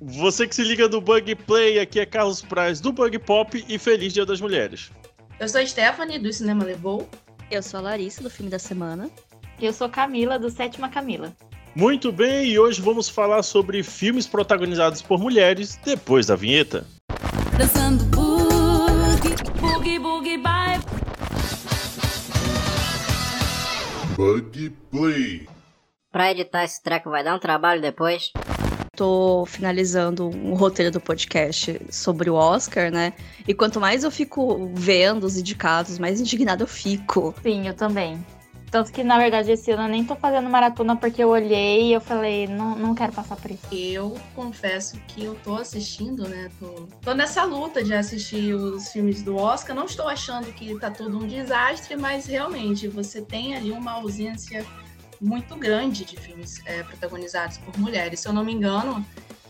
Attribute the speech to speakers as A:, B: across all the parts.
A: Você que se liga do Bug Play, aqui é Carlos Praz do Bug Pop e feliz Dia das Mulheres.
B: Eu sou a Stephanie do Cinema Levou.
C: Eu sou a Larissa do Filme da Semana.
D: E eu sou Camila do Sétima Camila.
A: Muito bem, e hoje vamos falar sobre filmes protagonizados por mulheres depois da vinheta. Dançando boogie, boogie, boogie, bye.
E: Bug Play.
F: Pra editar esse treco vai dar um trabalho depois
C: tô finalizando um roteiro do podcast sobre o Oscar, né? E quanto mais eu fico vendo os indicados, mais indignada eu fico.
D: Sim, eu também. Tanto que, na verdade, esse ano eu nem tô fazendo maratona porque eu olhei e eu falei, não, não quero passar por isso.
B: Eu confesso que eu tô assistindo, né? Tô, tô nessa luta de assistir os filmes do Oscar. Não estou achando que tá tudo um desastre, mas realmente você tem ali uma ausência muito grande de filmes é, protagonizados por mulheres. Se eu não me engano,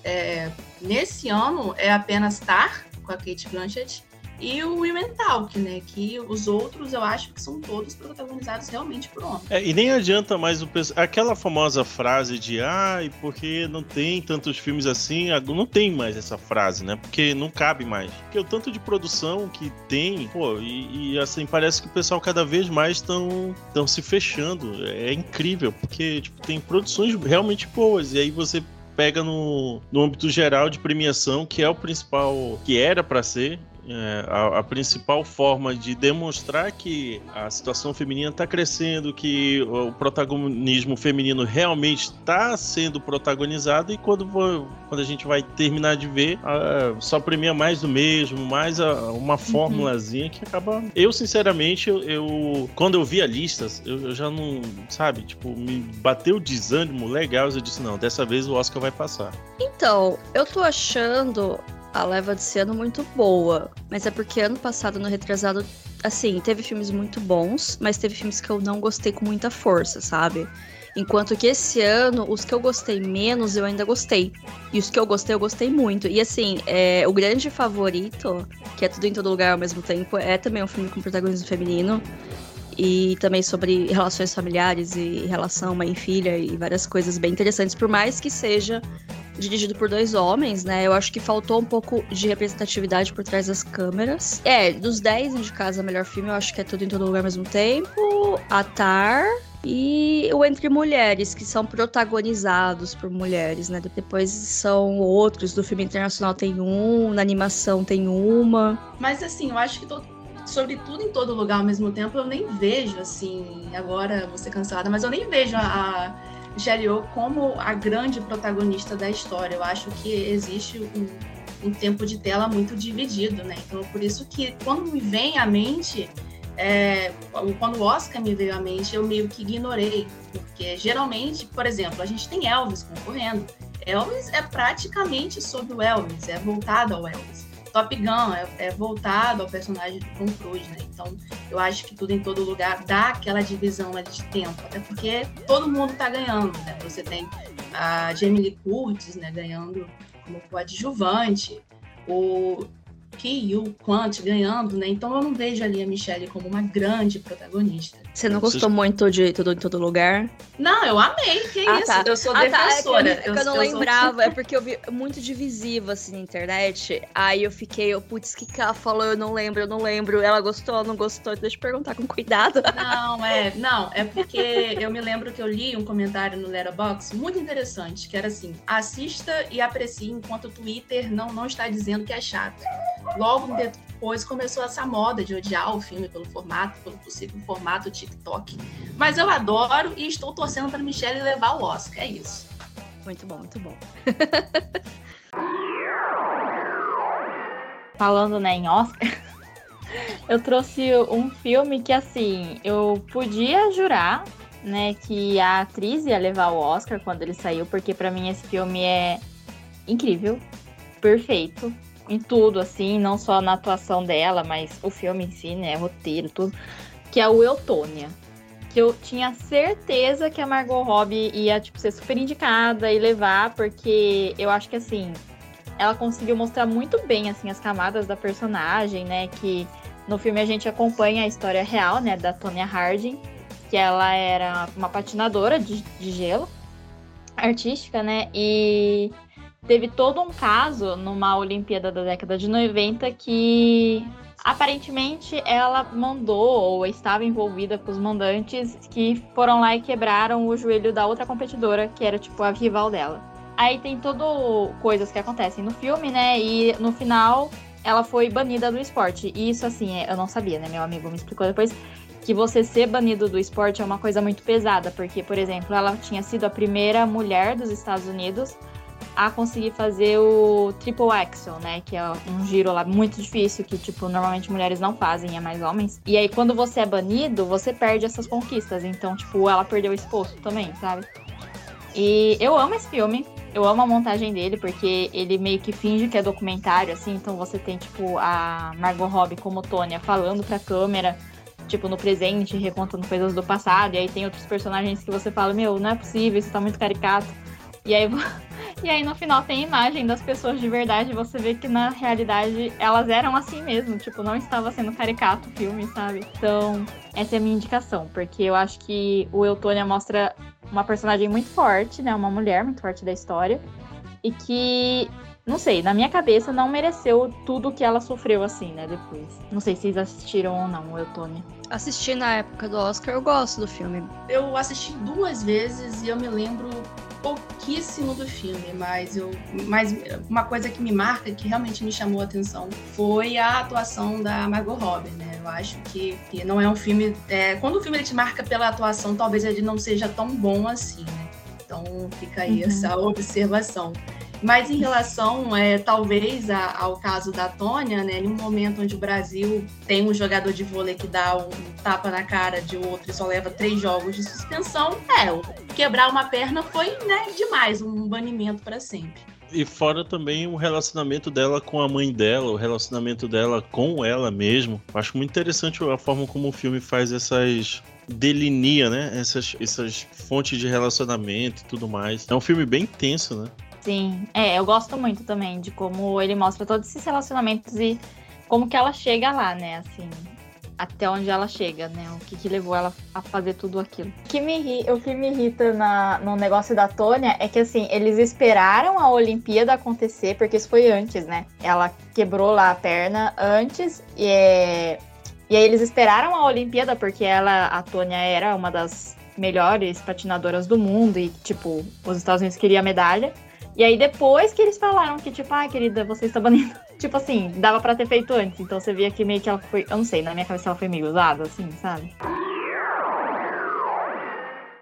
B: é, nesse ano é apenas Tar, com a Kate Blanchett, e o Women Talk, né? Que os outros eu acho que são todos protagonizados realmente por homens.
A: É, e nem adianta mais o aquela famosa frase de ai, porque não tem tantos filmes assim, não tem mais essa frase, né? Porque não cabe mais. Porque o tanto de produção que tem, pô, e, e assim, parece que o pessoal cada vez mais estão estão se fechando. É incrível, porque tipo, tem produções realmente boas, e aí você pega no, no âmbito geral de premiação, que é o principal, que era para ser, é, a, a, principal forma de demonstrar que a situação feminina está crescendo, que o protagonismo feminino realmente está sendo protagonizado, e quando, quando a gente vai terminar de ver, só premia mais do mesmo, mais a, uma uhum. fórmulazinha uhum. que acaba. Eu, sinceramente, eu, eu, quando eu vi a lista, eu, eu, já não. Sabe, tipo, me bateu o desânimo legal. Eu disse: não, dessa vez o Oscar vai passar.
C: Então, eu tô achando a leva desse ano muito boa. Mas é porque ano passado, no retrasado, assim, teve filmes muito bons, mas teve filmes que eu não gostei com muita força, sabe? Enquanto que esse ano, os que eu gostei menos, eu ainda gostei. E os que eu gostei, eu gostei muito. E assim, é, o grande favorito, que é tudo em todo lugar ao mesmo tempo, é também um filme com protagonismo feminino. E também sobre relações familiares e relação mãe e filha e várias coisas bem interessantes, por mais que seja dirigido por dois homens, né? Eu acho que faltou um pouco de representatividade por trás das câmeras. É, dos 10 indicados a melhor filme, eu acho que é tudo em todo lugar ao mesmo tempo. Atar. E o Entre Mulheres, que são protagonizados por mulheres, né? Depois são outros, do filme internacional tem um, na animação tem uma.
B: Mas assim, eu acho que todo, sobre tudo em todo lugar ao mesmo tempo, eu nem vejo, assim, agora vou ser cancelada, mas eu nem vejo a, Yeoh como a grande protagonista da história. Eu acho que existe um, um tempo de tela muito dividido, né? Então, por isso que quando me vem à mente, é, quando o Oscar me veio à mente, eu meio que ignorei, porque geralmente, por exemplo, a gente tem Elvis concorrendo. Elvis é praticamente sobre o Elvis, é voltado ao Elvis. Top Gun é, é, voltado ao personagem do Tom Cruise, né? Então, eu acho que tudo em todo lugar dá aquela divisão ali de tempo, até porque todo mundo tá ganhando, né? Você tem a Jamie Lee Curtis, né, ganhando como coadjuvante, o Kyu Quant ganhando, né? Então eu não vejo ali a Michelle como uma grande protagonista.
C: Você não gostou muito de Tudo em Todo Lugar?
B: Não, eu amei, que ah, isso. Tá. Eu sou ah, defensora.
C: Tá. É que eu, que eu não eu lembrava, sou... é porque eu vi muito divisivo assim na internet. Aí eu fiquei, eu, putz, que que ela falou? Eu não lembro, eu não lembro. Ela gostou, não gostou? Deixa eu perguntar com cuidado.
B: Não, é, não, é porque eu me lembro que eu li um comentário no Letterboxd muito interessante, que era assim: assista e aprecie enquanto o Twitter não, não está dizendo que é chato. Logo depois começou essa moda de odiar o filme pelo formato, pelo possível formato TikTok. Mas eu adoro e estou torcendo para Michelle levar o Oscar. É isso.
C: Muito bom, muito bom.
D: Falando né, em Oscar, eu trouxe um filme que assim, eu podia jurar, né, que a atriz ia levar o Oscar quando ele saiu, porque para mim esse filme é incrível, perfeito em tudo, assim, não só na atuação dela, mas o filme em si, né? Roteiro, tudo. Que é o Eutônia. Que eu tinha certeza que a Margot Robbie ia, tipo, ser super indicada e levar, porque eu acho que, assim, ela conseguiu mostrar muito bem, assim, as camadas da personagem, né? Que no filme a gente acompanha a história real, né? Da Tonya Harding, que ela era uma patinadora de, de gelo, artística, né? E teve todo um caso numa Olimpíada da década de 90 que aparentemente ela mandou ou estava envolvida com os mandantes que foram lá e quebraram o joelho da outra competidora, que era tipo a rival dela. Aí tem todo coisas que acontecem no filme, né? E no final ela foi banida do esporte. E isso assim, eu não sabia, né? Meu amigo me explicou depois que você ser banido do esporte é uma coisa muito pesada, porque, por exemplo, ela tinha sido a primeira mulher dos Estados Unidos a conseguir fazer o triple axel, né, que é um giro lá muito difícil que tipo normalmente mulheres não fazem, é mais homens. E aí quando você é banido, você perde essas conquistas. Então, tipo, ela perdeu esse posto também, sabe? E eu amo esse filme. Eu amo a montagem dele, porque ele meio que finge que é documentário, assim. Então você tem, tipo, a Margot Robbie como Tônia falando pra câmera tipo, no presente, recontando coisas do passado, e aí tem outros personagens que você fala, meu, não é possível, isso tá muito caricato. E aí, e aí no final tem a imagem das pessoas de verdade, e você vê que na realidade elas eram assim mesmo, tipo, não estava sendo caricato o filme, sabe? Então, essa é a minha indicação, porque eu acho que o Eutônia mostra uma personagem muito forte, né? Uma mulher muito forte da história. E que não sei, na minha cabeça não mereceu tudo que ela sofreu assim, né, depois. Não sei se vocês assistiram ou não, o Eutônia.
C: Assisti na época do Oscar, eu gosto do filme.
B: Eu assisti duas vezes e eu me lembro pouquíssimo do filme, mas eu, mas uma coisa que me marca, que realmente me chamou a atenção, foi a atuação da Margot Robbie, né? Eu acho que, que não é um filme, é, quando o filme te marca pela atuação, talvez ele não seja tão bom assim, né? Então fica aí uhum. essa observação. Mas em relação, é, talvez, a, ao caso da Tônia, né, em um momento onde o Brasil tem um jogador de vôlei que dá um tapa na cara de outro e só leva três jogos de suspensão, é, quebrar uma perna foi né, demais, um banimento para sempre.
A: E fora também o relacionamento dela com a mãe dela, o relacionamento dela com ela mesmo. Acho muito interessante a forma como o filme faz essas delineia, né? Essas, essas fontes de relacionamento e tudo mais. É um filme bem tenso, né?
D: Sim, é, eu gosto muito também de como ele mostra todos esses relacionamentos e como que ela chega lá, né, assim, até onde ela chega, né, o que, que levou ela a fazer tudo aquilo. O que me, o que me irrita na, no negócio da Tônia é que, assim, eles esperaram a Olimpíada acontecer, porque isso foi antes, né, ela quebrou lá a perna antes e é... E aí eles esperaram a Olimpíada porque ela, a Tônia era uma das melhores patinadoras do mundo e, tipo, os Estados Unidos queriam a medalha. E aí depois que eles falaram que, tipo, ah, querida, você está banindo. tipo assim, dava pra ter feito antes. Então você via que meio que ela foi. Eu não sei, na minha cabeça ela foi meio usada, assim, sabe?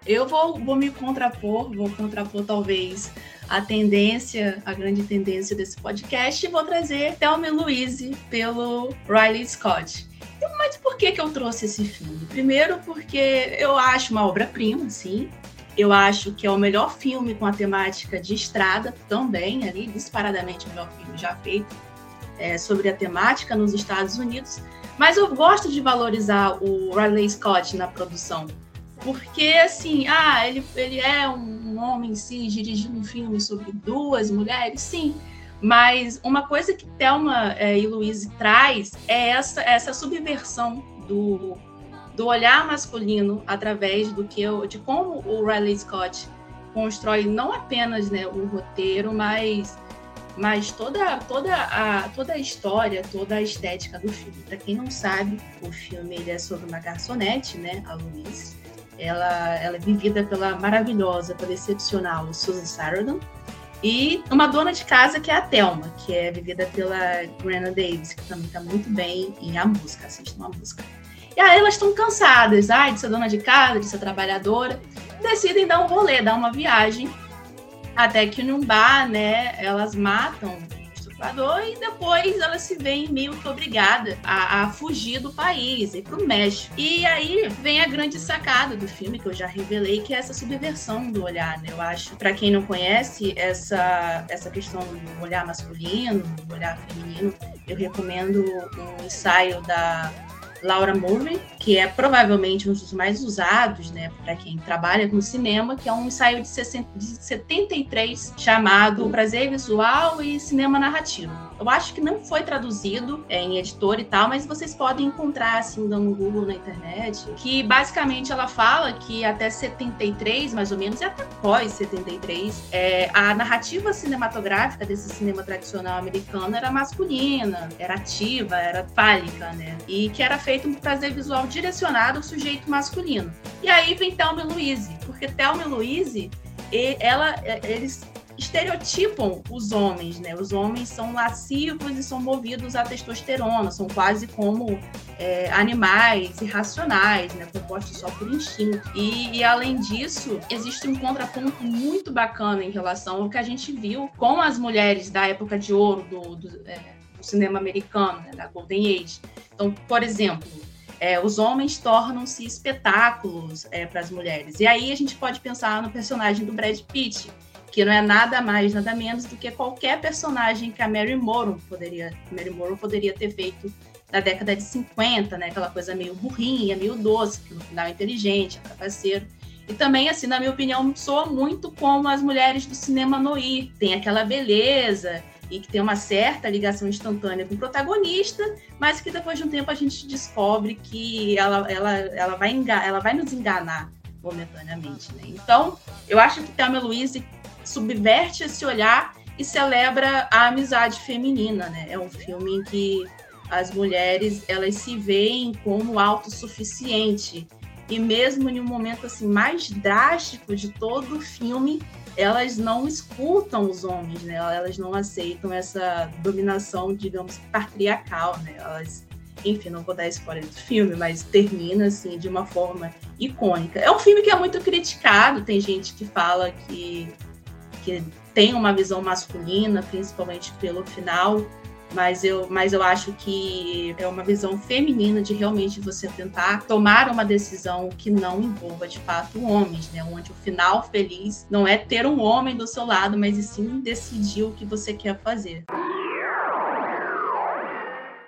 B: Eu vou, vou me contrapor, vou contrapor talvez a tendência, a grande tendência desse podcast, e vou trazer Thelma Louise pelo Riley Scott. Mas por que, que eu trouxe esse filme? Primeiro, porque eu acho uma obra-prima, sim. Eu acho que é o melhor filme com a temática de estrada também, ali, disparadamente o melhor filme já feito é, sobre a temática nos Estados Unidos. Mas eu gosto de valorizar o Riley Scott na produção. Porque, assim, ah, ele, ele é um homem, sim, dirigindo um filme sobre duas mulheres, sim. Mas uma coisa que Thelma é, e Louise traz é essa, essa subversão do, do olhar masculino através do que eu, de como o Riley Scott constrói não apenas né, o roteiro, mas mas toda toda a toda a história, toda a estética do filme. Para quem não sabe, o filme é sobre uma garçonete, né, a Louise. Ela, ela é vivida pela maravilhosa, pela excepcional Susan Sarandon, e uma dona de casa que é a Thelma, que é vivida pela Grana Davis, que também está muito bem em A Música, assistam A Música. E aí elas estão cansadas, ai, de ser dona de casa, de ser trabalhadora, decidem dar um rolê, dar uma viagem, até que num bar, né, elas matam o estuprador e depois elas se veem meio que obrigadas a, a fugir do país, ir pro México. E aí vem a grande sacada do filme, que eu já revelei, que é essa subversão do olhar, né? Eu acho, para quem não conhece, essa, essa questão do olhar masculino, do olhar feminino, eu recomendo um ensaio da Laura Mulvey, que é provavelmente um dos mais usados, né, para quem trabalha com cinema, que é um ensaio de, 60, de 73 chamado Prazer Visual e Cinema Narrativo. Eu acho que não foi traduzido é, em editor e tal, mas vocês podem encontrar assim dando no Google na internet, que basicamente ela fala que até 73, mais ou menos, e até pós 73, é, a narrativa cinematográfica desse cinema tradicional americano era masculina, era ativa, era fálica, né? E que era feito um prazer visual direcionado ao sujeito masculino. E aí vem Thelma Louise, porque Thelma Louise, ela, eles estereotipam os homens, né? Os homens são lascivos e são movidos à testosterona, são quase como é, animais irracionais, né? Compostos só por instinto. E, e, além disso, existe um contraponto muito bacana em relação ao que a gente viu com as mulheres da época de ouro do, do, é, do cinema americano, né? da Golden Age. Então, por exemplo, é, os homens tornam-se espetáculos é, para as mulheres. E aí a gente pode pensar no personagem do Brad Pitt, que não é nada mais, nada menos do que qualquer personagem que a Mary Morrow poderia, Mary Morrow poderia ter feito na década de 50, né? Aquela coisa meio burrinha, meio doce, que no final é inteligente, é trapaceiro. E também, assim, na minha opinião, soa muito como as mulheres do cinema noir. Tem aquela beleza e que tem uma certa ligação instantânea com o protagonista, mas que depois de um tempo a gente descobre que ela, ela, ela, vai, ela vai nos enganar momentaneamente, né? Então, eu acho que Thelma Louise subverte esse olhar e celebra a amizade feminina, né? É um filme em que as mulheres elas se veem como autossuficiente e mesmo em um momento assim mais drástico de todo o filme, elas não escutam os homens, né? Elas não aceitam essa dominação, digamos, patriarcal, né? Elas enfim, não vou dar spoiler do filme, mas termina assim de uma forma icônica. É um filme que é muito criticado, tem gente que fala que que tem uma visão masculina, principalmente pelo final, mas eu, mas eu acho que é uma visão feminina de realmente você tentar tomar uma decisão que não envolva de fato homens, né? Onde o final feliz não é ter um homem do seu lado, mas sim decidir o que você quer fazer.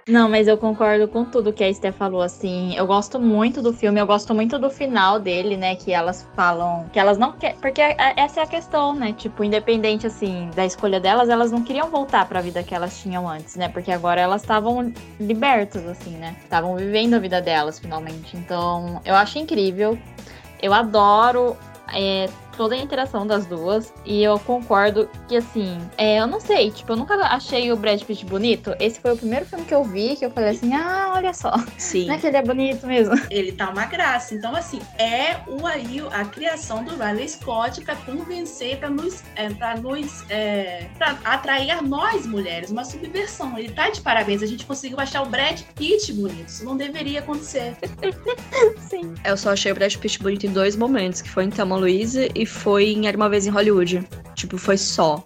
D: Não, mas eu concordo com tudo que a Esther falou, assim. Eu gosto muito do filme, eu gosto muito do final dele, né? Que elas falam que elas não querem. Porque essa é a questão, né? Tipo, independente, assim, da escolha delas, elas não queriam voltar para a vida que elas tinham antes, né? Porque agora elas estavam libertas, assim, né? Estavam vivendo a vida delas, finalmente. Então, eu acho incrível. Eu adoro é, toda a interação das duas. E eu concordo que, assim, é, eu não sei, tipo, eu nunca achei o Brad Pitt bonito. Esse foi o primeiro filme que eu vi que eu falei assim: ah, olha só.
C: Sim.
D: Não é que ele é bonito mesmo.
B: Ele tá uma graça. Então, assim, é o aí a criação do Riley Scott para convencer, para nos, é, pra nos é, pra atrair nós mulheres, uma subversão. Ele tá de parabéns. A gente conseguiu achar o Brad Pitt bonito. Isso não deveria acontecer.
D: Sim.
C: Eu só achei o Brad Pitt bonito em dois momentos, que foi em Thelma Louise e foi em Era Uma Vez em Hollywood. Tipo, foi só.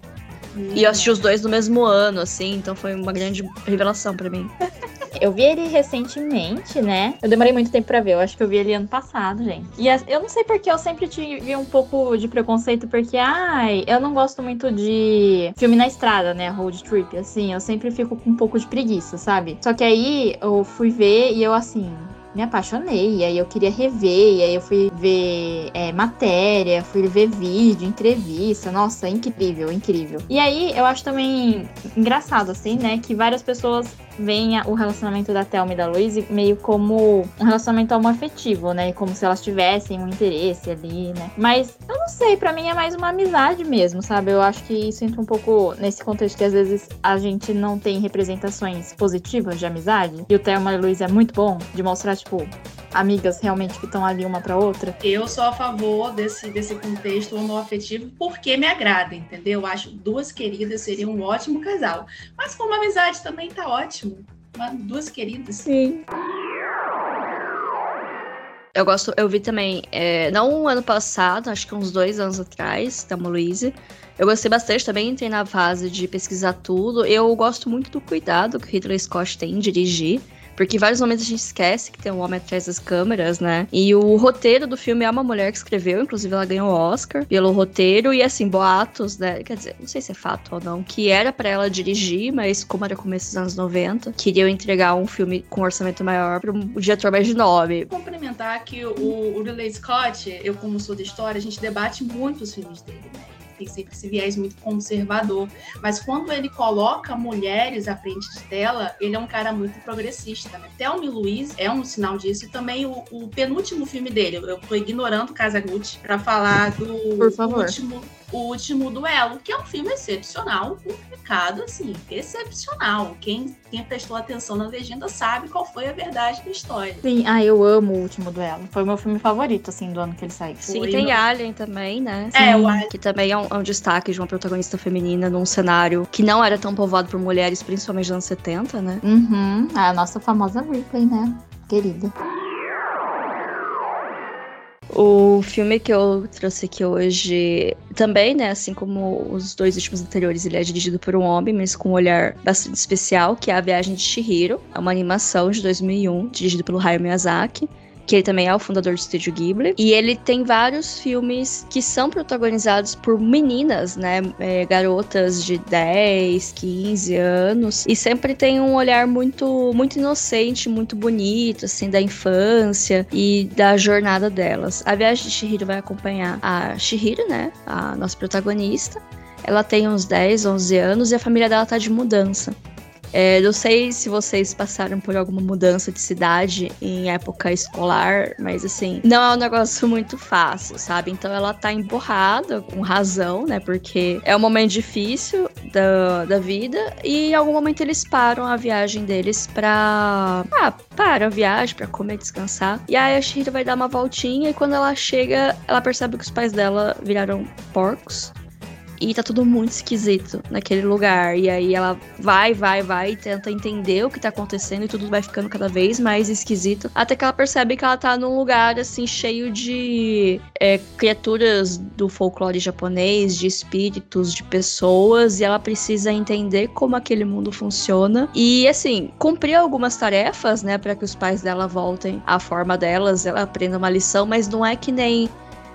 C: Hum. E eu assisti os dois no mesmo ano, assim, então foi uma grande revelação para mim.
D: Eu vi ele recentemente, né? Eu demorei muito tempo pra ver. Eu acho que eu vi ele ano passado, gente. E eu não sei porque eu sempre tive um pouco de preconceito, porque, ai, eu não gosto muito de filme na estrada, né? Road trip. Assim, eu sempre fico com um pouco de preguiça, sabe? Só que aí eu fui ver e eu, assim, me apaixonei. E aí eu queria rever, e aí eu fui ver é, matéria, fui ver vídeo, entrevista. Nossa, incrível, incrível. E aí eu acho também engraçado, assim, né? Que várias pessoas veem o relacionamento da Thelma e da Louise meio como um relacionamento homoafetivo, né? Como se elas tivessem um interesse ali, né? Mas eu não sei, para mim é mais uma amizade mesmo, sabe? Eu acho que isso entra um pouco nesse contexto que às vezes a gente não tem representações positivas de amizade. E o Thelma e a Louise é muito bom de mostrar tipo, amigas realmente que estão ali uma para outra?
B: Eu sou a favor desse, desse contexto homoafetivo porque me agrada, entendeu? Eu acho duas queridas seriam um ótimo casal. Mas como amizade também tá ótimo. Duas queridas.
D: Sim.
C: Eu gosto, eu vi também, é, não um ano passado, acho que uns dois anos atrás, da Louise. Eu gostei bastante também, entrei na fase de pesquisar tudo. Eu gosto muito do cuidado que o Hitler Scott tem em dirigir Porque em vários momentos a gente esquece que tem um homem atrás das câmeras, né? E o roteiro do filme é uma mulher que escreveu, inclusive ela ganhou o Oscar pelo roteiro. E assim, boatos, né? Quer dizer, não sei se é fato ou não, que era para ela dirigir, mas como era começo dos anos 90, queriam entregar um filme com um orçamento maior para diretor mais de nome.
B: Complementar que o, o Ridley Scott, eu como sou da história, a gente debate muito os filmes dele, né? Tem sempre esse viés muito conservador. Mas quando ele coloca mulheres à frente de tela, ele é um cara muito progressista. Né? Thelma e Luiz é um sinal disso. E também o, o penúltimo filme dele, eu tô ignorando Casagutti, para falar do
C: Por favor.
B: último o Último Duelo, que é um filme excepcional, um recado, assim, excepcional. Quem, quem prestou atenção na legenda sabe qual foi a verdade da história.
D: Sim, ah, eu amo o Último Duelo. Foi o meu filme favorito, assim, do ano que ele saiu.
C: Sim,
B: Foi,
C: tem
B: não?
C: Alien também, né?
B: É,
C: Sim,
B: o Alien.
C: Que também é um, é um destaque de uma protagonista feminina num cenário que não era tão povoado por mulheres, principalmente nos anos 70, né?
D: Uhum, a nossa famosa Ripley, né? Querida.
C: O filme que eu trouxe aqui hoje também, né, assim como os dois últimos anteriores, ele é dirigido por um homem, mas com um olhar bastante especial, que é A Viagem de Chihiro. É uma animação de 2001, dirigido pelo Hayao Miyazaki. Que ele também é o fundador do estúdio Ghibli. E ele tem vários filmes que são protagonizados por meninas, né? é, garotas de 10, 15 anos. E sempre tem um olhar muito, muito inocente, muito bonito, assim, da infância e da jornada delas. A viagem de Shihiro vai acompanhar a Shihiro, né? A nossa protagonista. Ela tem uns 10, 11 anos e a família dela tá de mudança. É, não sei se vocês passaram por alguma mudança de cidade em época escolar, mas assim, não é um negócio muito fácil, sabe? Então ela tá emborrada, com razão, né? Porque é um momento difícil da, da vida e em algum momento eles param a viagem deles pra. Ah, para a viagem, pra comer, descansar. E aí a Shihiro vai dar uma voltinha e quando ela chega, ela percebe que os pais dela viraram porcos. E tá tudo muito esquisito naquele lugar. E aí ela vai, vai, vai e tenta entender o que tá acontecendo e tudo vai ficando cada vez mais esquisito. Até que ela percebe que ela tá num lugar, assim, cheio de é, criaturas do folclore japonês, de espíritos, de pessoas. E ela precisa entender como aquele mundo funciona. E, assim, cumprir algumas tarefas, né, para que os pais dela voltem à forma delas, ela aprenda uma lição, mas não é que nem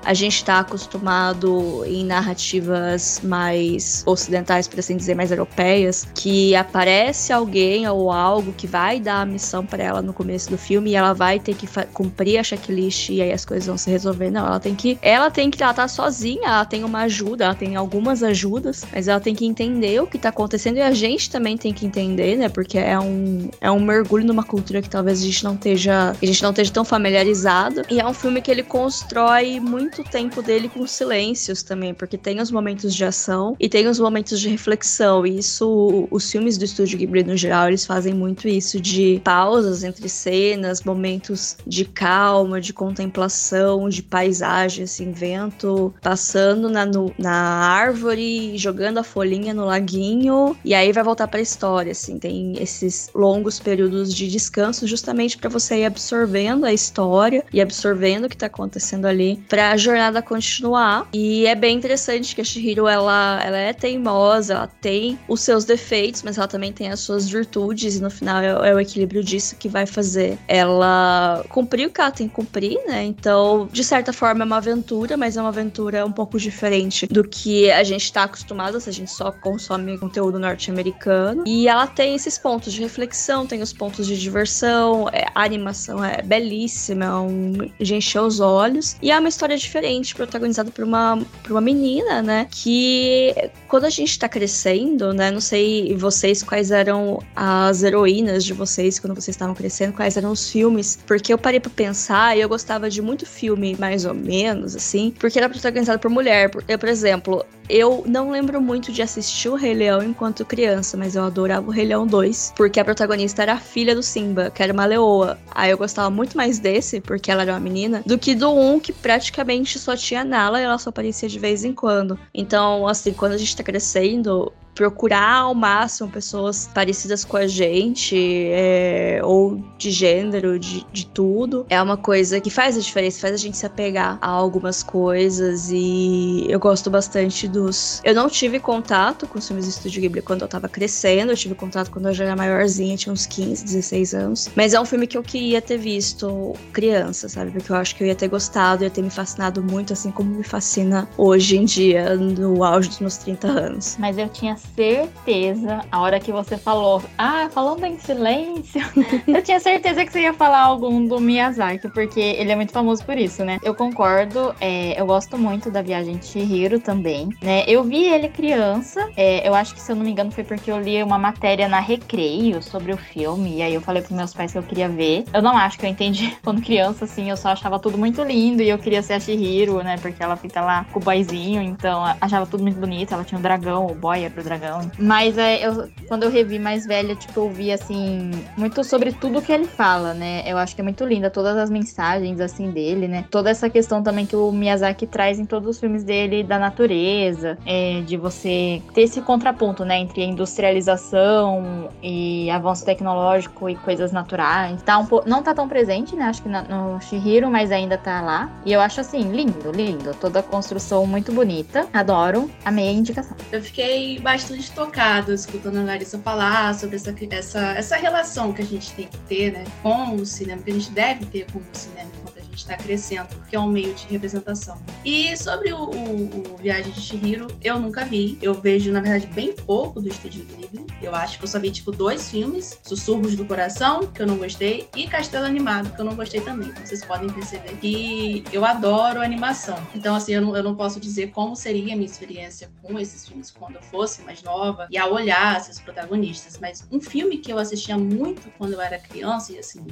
C: a gente está acostumado em narrativas mais ocidentais, por assim dizer, mais europeias, que aparece alguém ou algo que vai dar a missão para ela no começo do filme e ela vai ter que cumprir a checklist e aí as coisas vão se resolver. Não, ela tem que, ela tem que, ela tá sozinha, ela tem uma ajuda, ela tem algumas ajudas, mas ela tem que entender o que tá acontecendo e a gente também tem que entender, né? Porque é um, é um mergulho numa cultura que talvez a gente não esteja, a gente não esteja tão familiarizado. E é um filme que ele constrói muito tempo dele com silêncios também, porque tem os momentos de ação e tem os momentos de reflexão. E isso, os filmes do estúdio Ghibli no geral, eles fazem muito isso de pausas entre cenas, momentos de calma, de contemplação, de paisagem, assim, vento passando na, no- na árvore, jogando a folhinha no laguinho, e aí vai voltar pra história, assim, tem esses longos períodos de descanso justamente para você ir absorvendo a história e absorvendo o que tá acontecendo ali pra jornada continuar. E é bem interessante que a Shihiro, ela, ela é teimosa, ela tem os seus defeitos, mas ela também tem as suas virtudes, e no final é, é o equilíbrio disso que vai fazer ela cumprir o que ela tem que cumprir, né? Então, de certa forma, é uma aventura, mas é uma aventura um pouco diferente do que a gente tá acostumado, se a gente só consome conteúdo norte-americano. E ela tem esses pontos de reflexão, tem os pontos de diversão, é, a animação é belíssima, é um, de encher os olhos. E é uma história diferente, protagonizada por uma, por uma menina, né? Que quando a gente tá crescendo, né? Não sei vocês quais eram as heroínas de vocês quando vocês estavam crescendo, quais eram os filmes. Porque eu parei pra pensar e eu gostava de muito filme, mais ou menos, assim, porque era protagonizado por mulher. Eu, por exemplo, eu não lembro muito de assistir o Rei Leão enquanto criança, mas eu adorava o Rei Leão 2, porque a protagonista era a filha do Simba, que era uma leoa. Aí eu gostava muito mais desse, porque ela era uma menina, do que do 1, que praticamente só tinha Nala e ela só aparecia de vez em quando. Então, assim, quando a gente tá crescendo, procurar ao máximo pessoas parecidas com a gente, é, ou de gênero, de, de tudo, é uma coisa que faz a diferença, faz a gente se apegar a algumas coisas e eu gosto bastante dos. Eu não tive contato com os filmes do Estúdio Ghibli quando eu tava crescendo, eu tive contato quando eu já era maiorzinha, tinha uns 15, 16 anos, mas é um filme que eu queria ter visto criança, sabe? Porque eu acho que eu ia ter gostado, ia ter me fascinado muito, assim como me fascina hoje em dia, no auge dos meus 30 anos.
D: Mas eu tinha certeza, a hora que você falou, ah, falando em silêncio, eu tinha certeza que você ia falar algum do Miyazaki, porque ele é muito famoso por isso, né? Eu concordo, é, eu gosto muito da Viagem de Chihiro também, né? Eu vi ele criança, é, eu acho que se eu não me engano foi porque eu li uma matéria na Recreio sobre o filme, e aí eu falei pros meus pais que eu queria ver. Eu não acho que eu entendi quando criança, assim, eu só achava tudo muito lindo e eu queria ser a Chihiro, né? Porque ela fica lá com o boyzinho, então achava tudo muito bonito, ela tinha um dragão, o boy era o dragão. Mas é, eu, quando eu revi mais velha, tipo, eu vi, assim, muito sobre tudo que ele fala, né? Eu acho que é muito linda todas as mensagens, assim, dele, né? Toda essa questão também que o Miyazaki traz em todos os filmes dele da natureza, é, de você ter esse contraponto, né? Entre a industrialização e avanço tecnológico e coisas naturais. Tá um não tá tão presente, né? Acho que no Shihiro, mas ainda tá lá. E eu acho, assim, lindo, lindo. Toda a construção muito bonita. Adoro. Amei a indicação.
B: Eu fiquei bastante tocada escutando a Larissa falar sobre essa, essa, essa relação que a gente tem que ter, né? Com o cinema, que a gente deve ter com o cinema está crescendo, porque é um meio de representação. E sobre o, o, o Viagem de Chihiro, eu nunca vi. Eu vejo, na verdade, bem pouco do Estúdio Ghibli. Eu acho que eu só vi, tipo, dois filmes. Sussurros do Coração, que eu não gostei, e Castelo Animado, que eu não gostei também. Vocês podem perceber. E eu adoro animação. Então, assim, eu não, eu não posso dizer como seria a minha experiência com esses filmes quando eu fosse mais nova e a olhar esses protagonistas. Mas um filme que eu assistia muito quando eu era criança, e assim,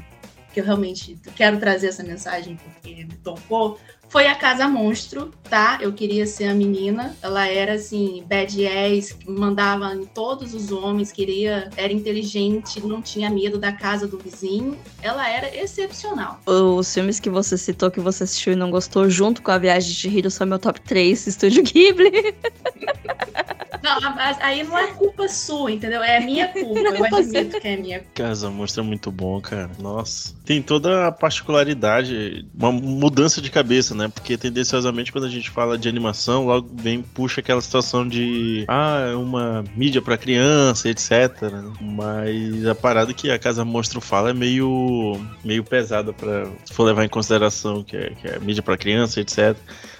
B: que eu realmente quero trazer essa mensagem porque me tocou, foi a Casa Monstro, tá? Eu queria ser a menina. Ela era assim, bad ass, mandava em todos os homens, queria, era inteligente, não tinha medo da casa do vizinho. Ela era excepcional.
C: Os filmes que você citou que você assistiu e não gostou, junto com a Viagem de Hiro, são meu top 3, Estúdio Ghibli.
B: Não, aí não é culpa sua, entendeu? É minha culpa. Eu admito que é minha culpa.
A: Casa Monstro é muito bom, cara. Nossa. Tem toda a particularidade, uma mudança de cabeça, né? Porque tendenciosamente quando a gente fala de animação, logo vem, puxa aquela situação de ah, é uma mídia para criança, etc. Né? Mas a parada que a Casa Monstro fala é meio, meio pesada para se for levar em consideração que é, que é mídia para criança, etc.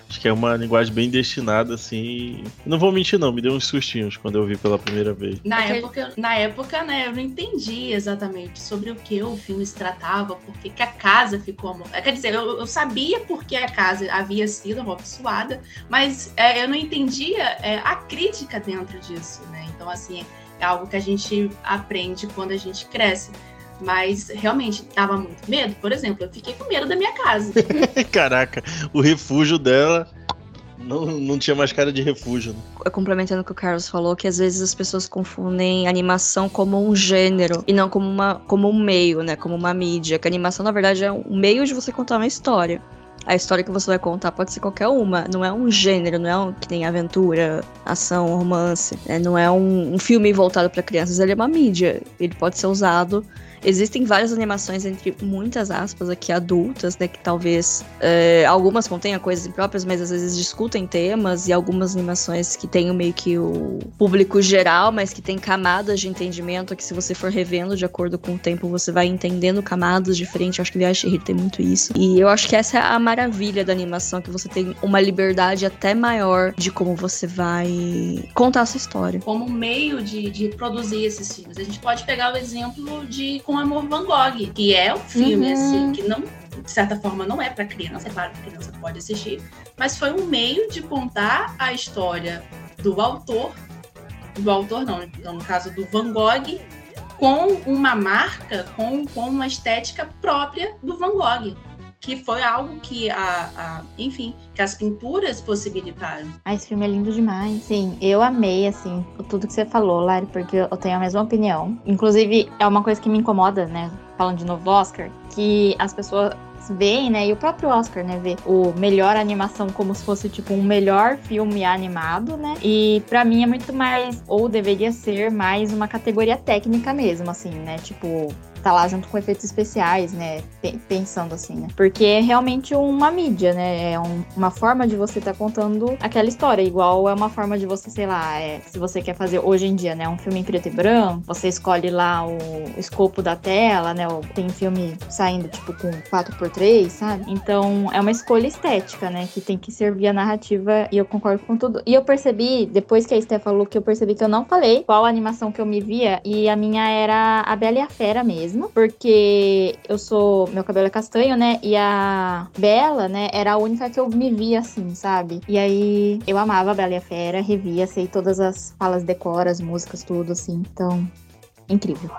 A: Acho que é uma linguagem bem destinada, assim. Não vou mentir, não, me deu uns sustinhos quando eu vi pela primeira vez.
B: Na, época, na época, né, eu não entendi exatamente sobre o que o filme se tratava, porque que a casa ficou. Quer dizer, eu, eu sabia porque a casa havia sido amaldiçoada, mas é, eu não entendia é, a crítica dentro disso, né? Então, assim, é algo que a gente aprende quando a gente cresce. Mas realmente dava muito medo. Por exemplo, eu fiquei com medo da minha casa.
A: Caraca, o refúgio dela não, não tinha mais cara de refúgio. Né?
C: Complementando o que o Carlos falou, que às vezes as pessoas confundem animação como um gênero e não como, uma, como um meio, né? Como uma mídia. Que a animação, na verdade, é um meio de você contar uma história. A história que você vai contar pode ser qualquer uma, não é um gênero, não é um que tem aventura, ação, romance, né? não é um, um filme voltado para crianças, ele é uma mídia. Ele pode ser usado Existem várias animações, entre muitas aspas aqui, adultas, né? Que talvez é, algumas contenham coisas próprias, mas às vezes discutem temas, e algumas animações que têm meio que o público geral, mas que tem camadas de entendimento que se você for revendo de acordo com o tempo, você vai entendendo camadas diferentes. Eu acho que Viagem Chihiro tem muito isso. E eu acho que essa é a maravilha da animação, que você tem uma liberdade até maior de como você vai contar a sua história.
B: Como meio de, de produzir esses filmes. A gente pode pegar o exemplo de com Amor Van Gogh, que é um filme, uhum. assim, que não, de certa forma, não é para criança, é claro que a criança pode assistir, mas foi um meio de contar a história do autor, do autor não, no caso do Van Gogh, com uma marca, com, com uma estética própria do Van Gogh que foi algo que a, a, enfim, que as pinturas possibilitaram.
D: Ah, esse filme é lindo demais. Sim, eu amei, assim, tudo que você falou, Lari, porque eu tenho a mesma opinião. Inclusive, é uma coisa que me incomoda, né? Falando de novo Oscar, que as pessoas veem, né, e o próprio Oscar, né, vê o melhor animação como se fosse tipo um melhor filme animado, né? E para mim é muito mais ou deveria ser mais uma categoria técnica mesmo, assim, né? Tipo, tá lá junto com efeitos especiais, né? Pensando assim, né? Porque é realmente uma mídia, né? É um, uma forma de você estar tá contando aquela história. Igual é uma forma de você, sei lá, é, se você quer fazer hoje em dia, né? Um filme em preto e branco, você escolhe lá o, escopo da tela, né? Tem filme saindo, tipo, com 4x3, sabe? Então, é uma escolha estética, né? Que tem que servir a narrativa e eu concordo com tudo. E eu percebi, depois que a Esté falou, que eu percebi que eu não falei qual animação que eu me via e a minha era a Bela e a Fera mesmo mesmo, porque eu sou. Meu cabelo é castanho, né? E a Bela, né, era a única que eu me via assim, sabe? E aí eu amava a Bela e a Fera, revia, sei todas as falas, decora, as músicas, tudo assim. Então, incrível.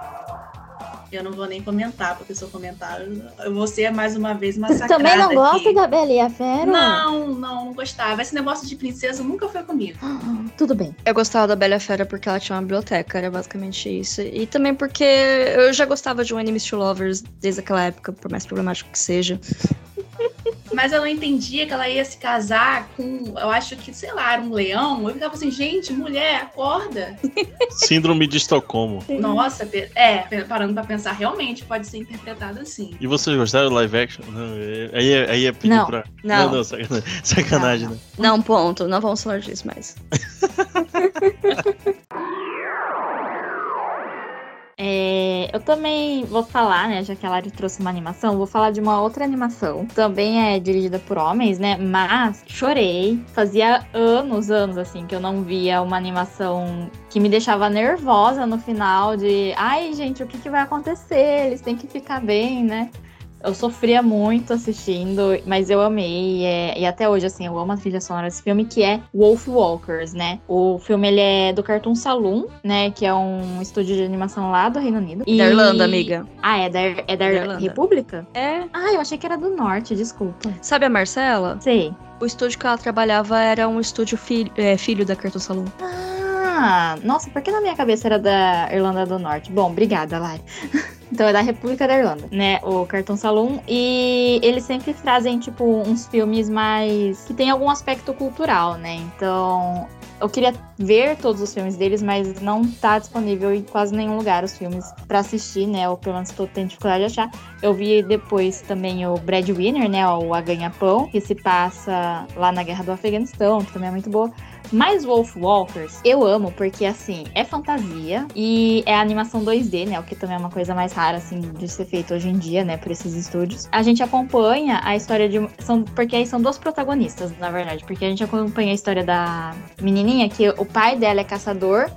B: Eu não vou nem comentar, porque se eu comentar, eu vou ser mais uma vez massacrada.
D: Você também não gosta
B: aqui.
D: da Bela e a Fera?
B: Não, não, não gostava. Esse negócio de princesa nunca foi comigo.
D: Tudo bem.
C: Eu gostava da Bela e a Fera porque ela tinha uma biblioteca, era basicamente isso. E também porque eu já gostava de um Enemies to Lovers desde aquela época, por mais problemático que seja.
B: Mas eu não entendia que ela ia se casar com, eu acho que, sei lá, era um leão. Eu ficava assim, gente, mulher, acorda.
A: Síndrome de Estocolmo.
B: Nossa, é, parando pra pensar, realmente pode ser interpretado assim.
A: E vocês gostaram do live action? Não, aí, é, aí é pedir
C: não,
A: pra.
C: Não,
A: não, não sacanagem, sacanagem
C: não,
A: né?
C: Não, ponto. Não vamos falar disso mais.
D: É, eu também vou falar, né, já que a Lari trouxe uma animação, vou falar de uma outra animação. Também é dirigida por homens, né, mas chorei. Fazia anos, anos, assim, que eu não via uma animação que me deixava nervosa no final de, ai, gente, o que, que vai acontecer? Eles têm que ficar bem, né? Eu sofria muito assistindo, mas eu amei. É, e até hoje, assim, eu amo a trilha sonora desse filme, que é Wolf Walkers, né? O filme, ele é do Cartoon Saloon, né? Que é um estúdio de animação lá do Reino Unido.
C: E... Da Irlanda, amiga.
D: Ah, é da, é da, da Irlanda. República?
C: É.
D: Ah, eu achei que era do Norte, desculpa.
C: Sabe a Marcela?
D: Sei.
C: O estúdio que ela trabalhava era um estúdio filho, é, filho da Cartoon Saloon.
D: Ah, nossa, por que na minha cabeça era da Irlanda do Norte? Bom, obrigada, Lari. Então é da República da Irlanda, né? O Cartoon Saloon. E eles sempre trazem, tipo, uns filmes mais. que tem algum aspecto cultural, né? Então. Eu queria ver todos os filmes deles, mas não tá disponível em quase nenhum lugar os filmes para assistir, né? Ou pelo menos tô tendo dificuldade de achar. Eu vi depois também o Breadwinner, né? O A Ganha-Pão, que se passa lá na Guerra do Afeganistão, que também é muito boa. Mas Wolf Walkers eu amo porque, assim, é fantasia e é animação 2D, né? O que também é uma coisa mais rara, assim, de ser feito hoje em dia, né? Por esses estúdios. A gente acompanha a história de. São, porque aí são duas protagonistas, na verdade. Porque a gente acompanha a história da menininha que o pai dela é caçador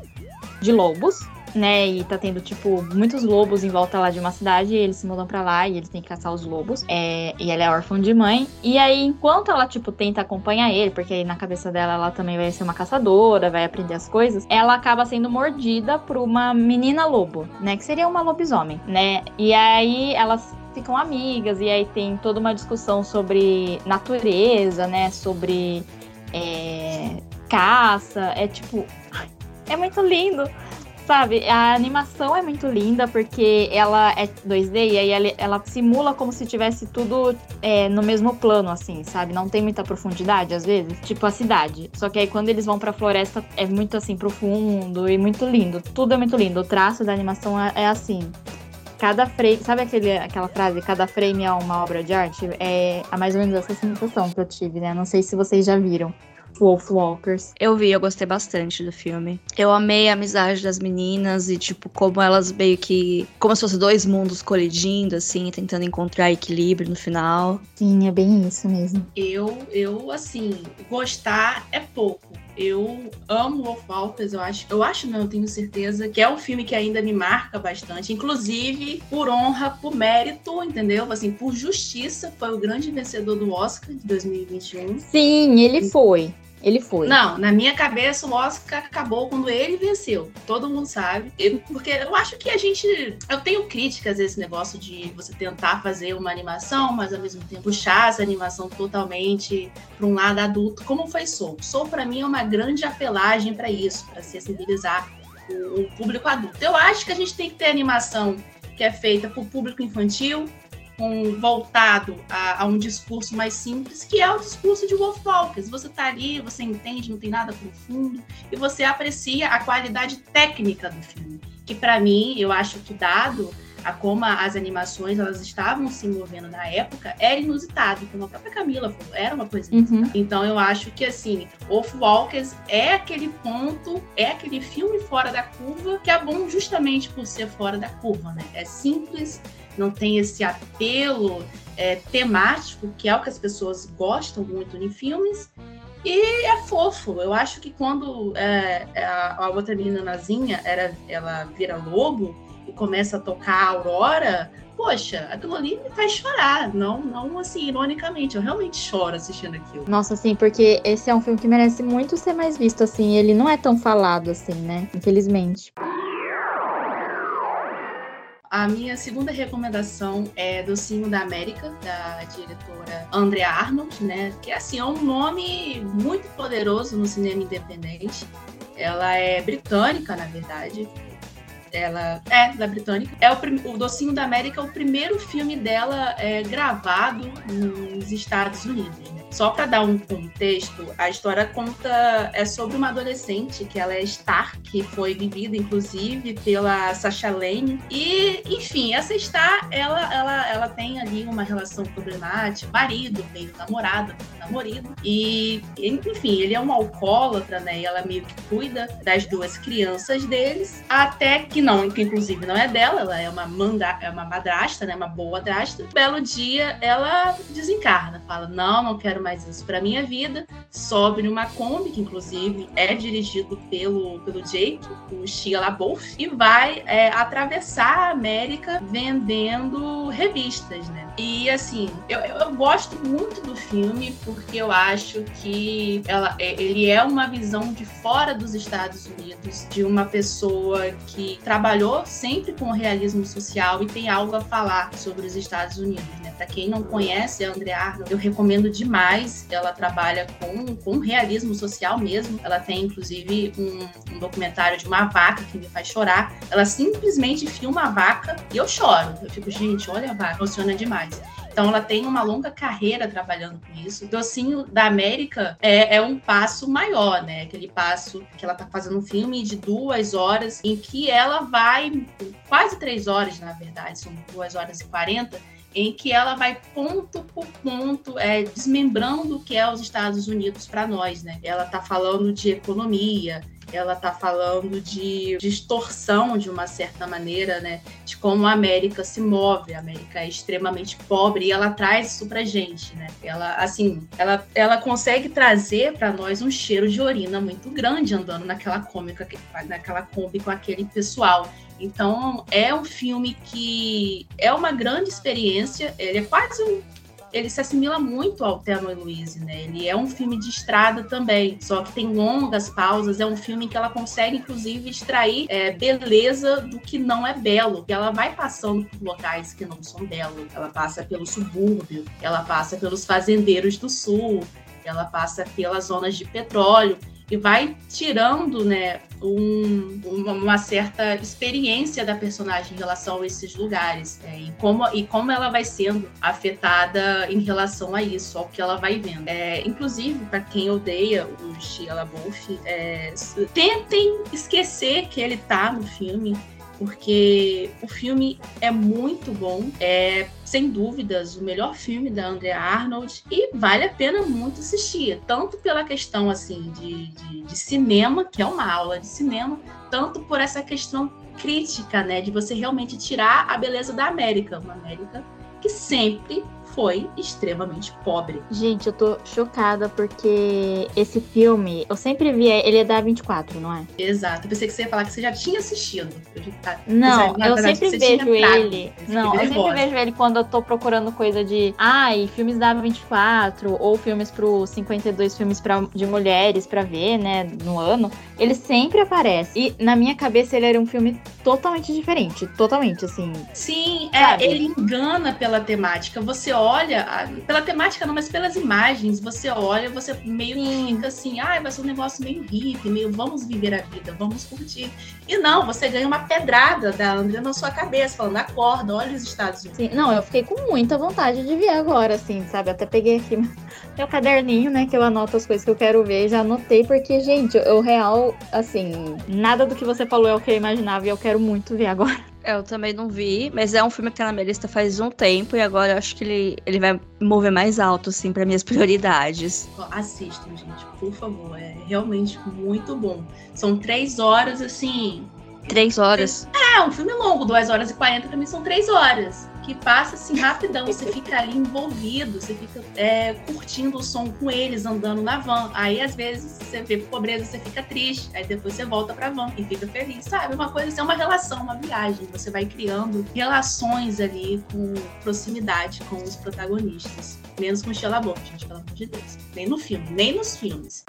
D: de lobos né? E tá tendo, tipo, muitos lobos em volta lá de uma cidade. E eles se mudam pra lá e eles têm que caçar os lobos. É, e ela é órfã de mãe. E aí, enquanto ela, tipo, tenta acompanhar ele, porque aí na cabeça dela ela também vai ser uma caçadora, vai aprender as coisas, ela acaba sendo mordida por uma menina lobo, né? Que seria uma lobisomem, né? E aí elas ficam amigas, e aí tem toda uma discussão sobre natureza, né? Sobre é, caça. É tipo. É muito lindo sabe, a animação é muito linda porque ela é 2D e aí ela, ela simula como se tivesse tudo é, no mesmo plano, assim, sabe? Não tem muita profundidade às vezes, tipo a cidade. Só que aí quando eles vão pra floresta é muito assim profundo e muito lindo. Tudo é muito lindo. O traço da animação é, é assim. Cada frame, sabe aquele, aquela frase, cada frame é uma obra de arte? É a mais ou menos essa sensação que eu tive, né? Não sei se vocês já viram. Wolfwalkers.
C: Eu vi, eu gostei bastante do filme. Eu amei a amizade das meninas e, tipo, como elas meio que. Como se fossem dois mundos colidindo, assim, tentando encontrar equilíbrio no final.
D: Sim, é bem isso mesmo.
B: Eu, eu assim, gostar é pouco. Eu amo Wolfwalkers, eu acho, eu acho não, eu tenho certeza que é um filme que ainda me marca bastante, inclusive por honra, por mérito, entendeu? Assim, por justiça, foi o grande vencedor do Oscar de 2021.
D: Sim, ele foi. Ele foi.
B: Não, na minha cabeça o Oscar acabou quando ele venceu. Todo mundo sabe. Eu, porque eu acho que a gente. Eu tenho críticas a esse negócio de você tentar fazer uma animação, mas ao mesmo tempo puxar essa animação totalmente para um lado adulto, como foi Soul. Soul, para mim, é uma grande apelagem para isso, para sensibilizar o, o público adulto. Eu acho que a gente tem que ter animação que é feita para o público infantil, com voltado a, a, um discurso mais simples, que é o discurso de Wolf Walkers. Você tá ali, você entende, não tem nada profundo, e você aprecia a qualidade técnica do filme. Que para mim, eu acho que dado a como as animações elas estavam se movendo na época era inusitado, como a própria Camila falou, era uma coisa uhum. Então eu acho que assim, Wolf Walkers é aquele ponto, é aquele filme fora da curva que é bom justamente por ser fora da curva, né? É simples, não tem esse apelo é, temático, que é o que as pessoas gostam muito em filmes, e é fofo. Eu acho que quando é, é a, a, outra menina nazinha era, ela vira lobo, e começa a tocar a Aurora, poxa, aquilo ali me faz chorar. Não, não assim, ironicamente, eu realmente choro assistindo aquilo.
D: Nossa, assim, porque esse é um filme que merece muito ser mais visto, assim. Ele não é tão falado assim, né? Infelizmente.
B: A minha segunda recomendação é Docinho da América, da diretora Andrea Arnold, né? Que assim é um nome muito poderoso no cinema independente. Ela é britânica, na verdade. Ela é da britânica. É o, o Docinho da América, é o primeiro filme dela é, gravado nos Estados Unidos. Só para dar um contexto, a história conta é sobre uma adolescente que ela é Star, que foi vivida inclusive pela Sasha Lane. E, enfim, essa Star, ela, ela, ela tem ali uma relação problemática, marido, meio namorado, namorado. E, enfim, ele é um alcoólatra, né? E ela meio que cuida das duas crianças deles, até que não, que inclusive não é dela, ela é uma manda, é uma madrasta, né? Uma boa madrasta. Um belo dia, ela desencarna, fala: "Não, não quero mais isso para minha vida". Sobe numa Kombi, que inclusive é dirigido pelo pelo Jake, o Shia LaBeouf, e vai é, atravessar a América vendendo revistas, né? E assim, eu, eu gosto muito do filme porque eu acho que ela, é, ele é uma visão de fora dos Estados Unidos, de uma pessoa que trabalhou sempre com o realismo social e tem algo a falar sobre os Estados Unidos. Né? Para quem não conhece a Andrea Arnold, eu recomendo demais. Ela trabalha com, com realismo social mesmo. Ela tem, inclusive, um, um documentário de uma vaca que me faz chorar. Ela simplesmente filma a vaca e eu choro. Eu fico, gente, olha a vaca, emociona demais. Então ela tem uma longa carreira trabalhando com isso. O Docinho da América é, é, um passo maior, né? Aquele passo que ela tá fazendo um filme de duas horas, em que ela vai, quase três horas, na verdade, são duas horas e quarenta, em que ela vai ponto por ponto é, desmembrando o que é os Estados Unidos para nós, né? Ela tá falando de economia, ela está falando de distorção de uma certa maneira, né, de como a América se move. A América é extremamente pobre e ela traz isso pra gente, né? Ela assim, ela, ela consegue trazer para nós um cheiro de urina muito grande andando naquela cômica, naquela Kombi com aquele pessoal. Então, é um filme que é uma grande experiência, ele é quase um ele se assimila muito ao Thelma e Louise, né? Ele é um filme de estrada também, só que tem longas pausas. É um filme que ela consegue, inclusive, extrair é, beleza do que não é belo. E ela vai passando por locais que não são belos. Ela passa pelo subúrbio, ela passa pelos fazendeiros do sul, ela passa pelas zonas de petróleo e vai tirando né, um, uma certa experiência da personagem em relação a esses lugares é, e, como, e como ela vai sendo afetada em relação a isso, ao que ela vai vendo. É, inclusive, para quem odeia o Shia LaBeouf, é, tentem esquecer que ele tá no filme porque o filme é muito bom, é sem dúvidas o melhor filme da Andrea Arnold e vale a pena muito assistir, tanto pela questão assim de, de, de cinema, que é uma aula de cinema, tanto por essa questão crítica, né, de você realmente tirar a beleza da América, uma América que sempre foi extremamente pobre.
D: Gente, eu tô chocada porque esse filme, eu sempre vi, ele é da 24, não é?
B: Exato. Eu pensei que você ia falar que você já tinha assistido. Eu
D: não, eu sempre vejo ele. Não, eu sempre vejo ele quando eu tô procurando coisa de, ai, filmes da 24 ou filmes pro 52 filmes pra, de mulheres pra ver, né, no ano. Ele sempre aparece. E na minha cabeça ele era um filme totalmente diferente, totalmente assim.
B: Sim, é, ele engana pela temática. Você olha, pela temática não, mas pelas imagens, você olha, você meio que fica assim, ah, vai ser um negócio meio hippie, meio vamos viver a vida, vamos curtir. E não, você ganha uma pedrada da Andrea na sua cabeça, falando, acorda, olha os Estados Unidos.
D: Sim, não, eu fiquei com muita vontade de ver agora, assim, sabe? Até peguei aqui meu caderninho, né? Que eu anoto as coisas que eu quero ver, já anotei, porque, gente, o real, assim, nada do que você falou é o que eu imaginava e eu quero muito ver agora.
C: Eu também não vi, mas é um filme que tá na minha lista faz um tempo e agora eu acho que ele, ele vai mover mais alto, assim, para minhas prioridades.
B: Assistam, gente, por favor, é realmente muito bom. São três horas, assim,
C: Três horas.
B: É um filme longo, 2 horas e 40, pra mim são 3 horas. Que passa assim rapidão, você fica ali envolvido, você fica é, curtindo o som com eles andando na van. Aí às vezes você vê pobreza, você fica triste. Aí depois você volta pra van e fica feliz. Sabe? Uma coisa assim, é uma relação, uma viagem. Você vai criando relações ali com proximidade com os protagonistas. Menos com Sheila Bond, gente, pelo amor de Deus. Nem no filme, nem nos filmes.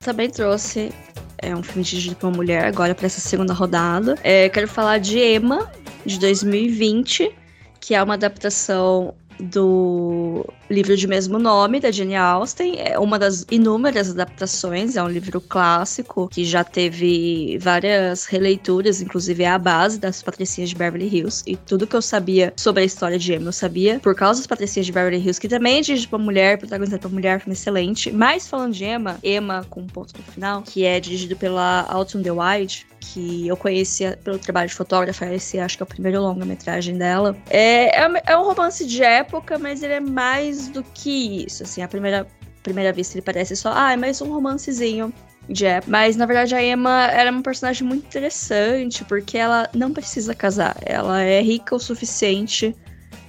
C: Também trouxe é, um filme dirigido por uma mulher agora para essa segunda rodada. É, quero falar de Emma, de 2020, que é uma adaptação do livro de mesmo nome, da Jane Austen. É uma das inúmeras adaptações, é um livro clássico que já teve várias releituras, inclusive é a base das Patricinhas de Beverly Hills. E tudo que eu sabia sobre a história de Emma, eu sabia por causa das Patricinhas de Beverly Hills, que também é dirigido por mulher, protagonizado por mulher, filme excelente. Mas falando de Emma, Emma com um ponto no final, que é dirigido pela the White, que eu conhecia pelo trabalho de fotógrafa, esse acho que é o primeiro longa-metragem dela. É, é, é um romance de época, mas ele é mais do que isso, assim, a primeira, primeira vista ele parece só, ah, é mais um romancezinho de época. Mas, na verdade, a Emma era uma personagem muito interessante, porque ela não precisa casar, ela é rica o suficiente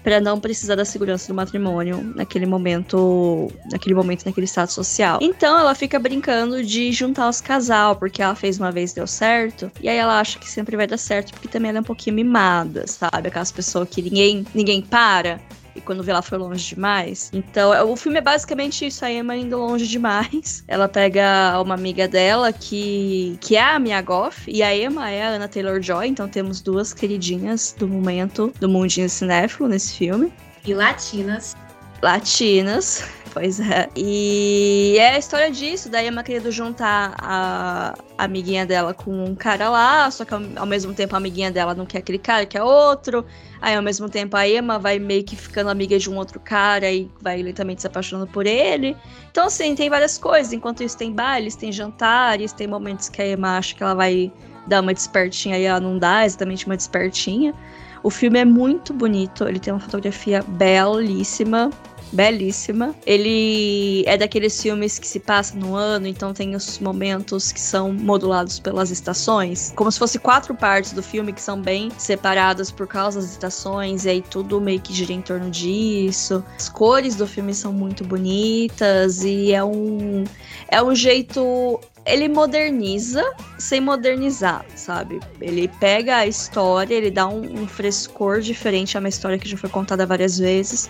C: para não precisar da segurança do matrimônio naquele momento, naquele momento, naquele estado social. Então ela fica brincando de juntar os casal, porque ela fez uma vez deu certo, e aí ela acha que sempre vai dar certo, porque também ela é um pouquinho mimada, sabe? Aquelas pessoas que ninguém, ninguém para. E quando vê ela foi longe demais. Então, é- o filme é basicamente isso, a Emma indo longe demais. Ela pega uma amiga dela, que, que é a Mia Goff, e a Emma é a Anna Taylor-Joy. Então, temos duas queridinhas do momento, do mundinho cinéfilo nesse filme
B: E latinas.
C: latinas. Pois é. E é a história disso, da Emma querendo juntar a amiguinha dela com um cara lá, só que ao, ao mesmo tempo a amiguinha dela não quer aquele cara, quer outro. Aí ao mesmo tempo a Emma vai meio que ficando amiga de um outro cara e vai lentamente se apaixonando por ele. Então, assim, tem várias coisas. Enquanto isso, tem bailes, tem jantares, tem momentos que a Emma acha que ela vai dar uma despertinha e ela não dá exatamente uma despertinha. O filme é muito bonito, ele tem uma fotografia belíssima. Belíssima. Ele é daqueles filmes que se passa no ano, então tem os momentos que são modulados pelas estações. Como se fosse quatro partes do filme que são bem separadas por causa das estações, e aí tudo meio que gira em torno disso. As cores do filme são muito bonitas e é um. É um jeito ele moderniza sem modernizar, sabe? Ele pega a história, ele dá um, um, frescor diferente a uma história que já foi contada várias vezes,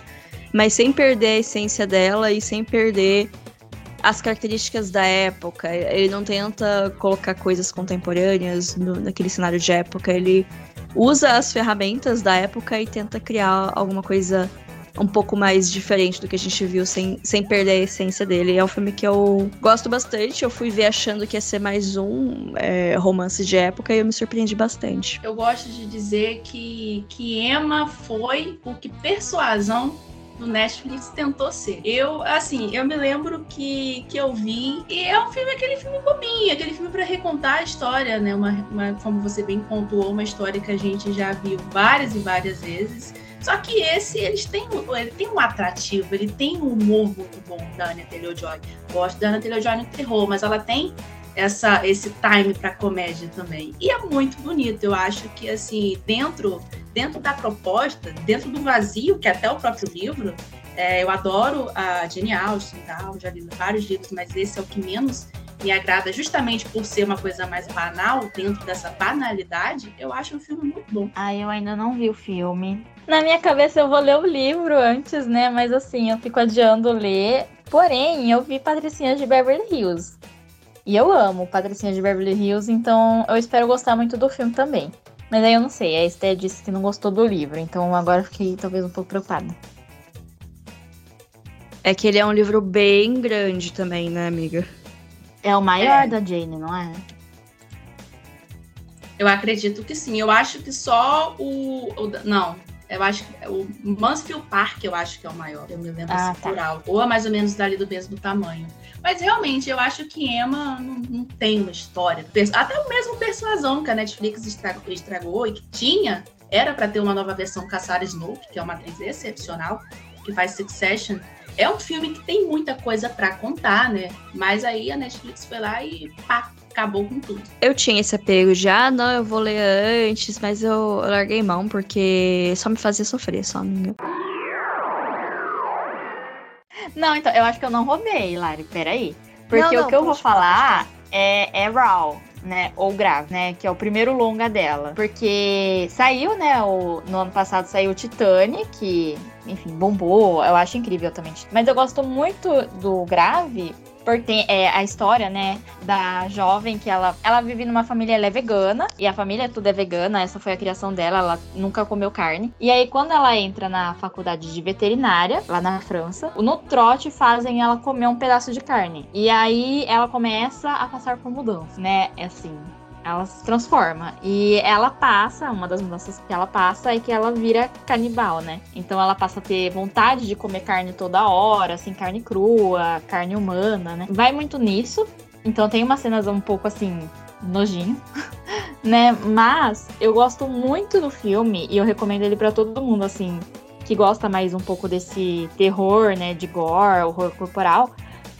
C: mas sem perder a essência dela e sem perder as características da época. Ele não tenta colocar coisas contemporâneas no, naquele cenário de época, ele usa as ferramentas da época e tenta criar alguma coisa um pouco mais diferente do que a gente viu, sem, sem perder a essência dele. É um filme que eu gosto bastante. Eu fui ver achando que ia ser mais um é, romance de época e eu me surpreendi bastante.
B: Eu gosto de dizer que, que Emma foi o que Persuasão do Netflix tentou ser. Eu, assim, eu me lembro que, que eu vi, e é um filme, aquele filme bobinho, aquele filme para recontar a história, né? Uma, uma, como você bem pontuou, uma história que a gente já viu várias e várias vezes. Só que esse, eles têm, ele tem um atrativo, ele tem um humor muito bom da Anya Taylor-Joy. Gosto da Anya Taylor-Joy no terror, mas ela tem essa, esse time para comédia também. E é muito bonito. Eu acho que, assim, dentro, dentro da proposta, dentro do vazio, que é até o próprio livro, é, eu adoro a Jane Austen, tal, já li vários livros, mas esse é o que menos me agrada justamente por ser uma coisa mais banal, dentro dessa banalidade, eu acho o filme muito bom.
D: Ah, eu ainda não vi o filme. Na minha cabeça eu vou ler o livro antes, né? Mas assim, eu fico adiando ler. Porém, eu vi Patricinha de Beverly Hills. E eu amo Patricinha de Beverly Hills, então eu espero gostar muito do filme também. Mas aí eu não sei, a Esté disse que não gostou do livro, então agora eu fiquei talvez um pouco preocupada.
C: É que ele é um livro bem grande também, né, amiga?
D: É o maior
B: É.
D: da Jane, não é?
B: Eu acredito que sim. Eu acho que só o. o não. Eu acho que o Mansfield Park, eu acho que é o maior. Eu me lembro
D: Ah,
B: assim,
D: tá.
B: Ou é mais ou menos dali do mesmo tamanho. Mas realmente, eu acho que Emma não, não tem uma história. Até o mesmo Persuasão que a Netflix estragou, estragou e que tinha, era pra ter uma nova versão Sarah Snook, que é uma atriz excepcional, que faz Succession. É um filme que tem muita coisa pra contar, né? Mas aí a Netflix foi lá e pá, acabou com tudo.
C: Eu tinha esse apego de, ah, não, eu vou ler antes, mas eu larguei mão porque só me fazia sofrer, só, amiga.
D: Não, então, eu acho que eu não roubei, Lari, peraí. Porque
C: Não, não,
D: o que eu vou
C: falar,
D: falar é, é Raw, né? Ou Grave, né? Que é o primeiro longa dela. Porque saiu, né? O, no ano passado saiu o Titane, que, enfim, bombou. Eu acho incrível também. Mas eu gosto muito do Grave. Porque é, a história, né, da jovem que ela, ela vive numa família, ela é vegana, e a família tudo é vegana, essa foi a criação dela, ela nunca comeu carne. E aí, quando ela entra na faculdade de veterinária, lá na França, no trote fazem ela comer um pedaço de carne. E aí ela começa a passar por mudança, né? Assim. Ela se transforma. E ela passa, uma das mudanças que ela passa é que ela vira canibal, né? Então ela passa a ter vontade de comer carne toda hora, assim, carne crua, carne humana, né? Vai muito nisso. Então tem umas cenas um pouco assim, nojinho, né? Mas eu gosto muito do filme e eu recomendo ele pra todo mundo, assim, que gosta mais um pouco desse terror, né, de gore, horror corporal.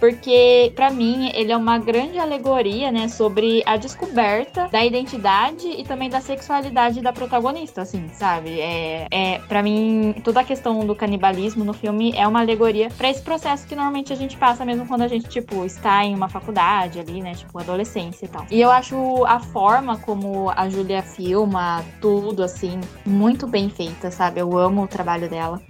D: Porque, pra mim, ele é uma grande alegoria, né, sobre a descoberta da identidade e também da sexualidade da protagonista, assim, sabe? É, é para mim, toda a questão do canibalismo no filme é uma alegoria pra esse processo que normalmente a gente passa mesmo quando a gente, tipo, está em uma faculdade ali, né, tipo, adolescência e tal. E eu acho a forma como a Julia filma tudo, assim, muito bem feita, sabe? Eu amo o trabalho dela.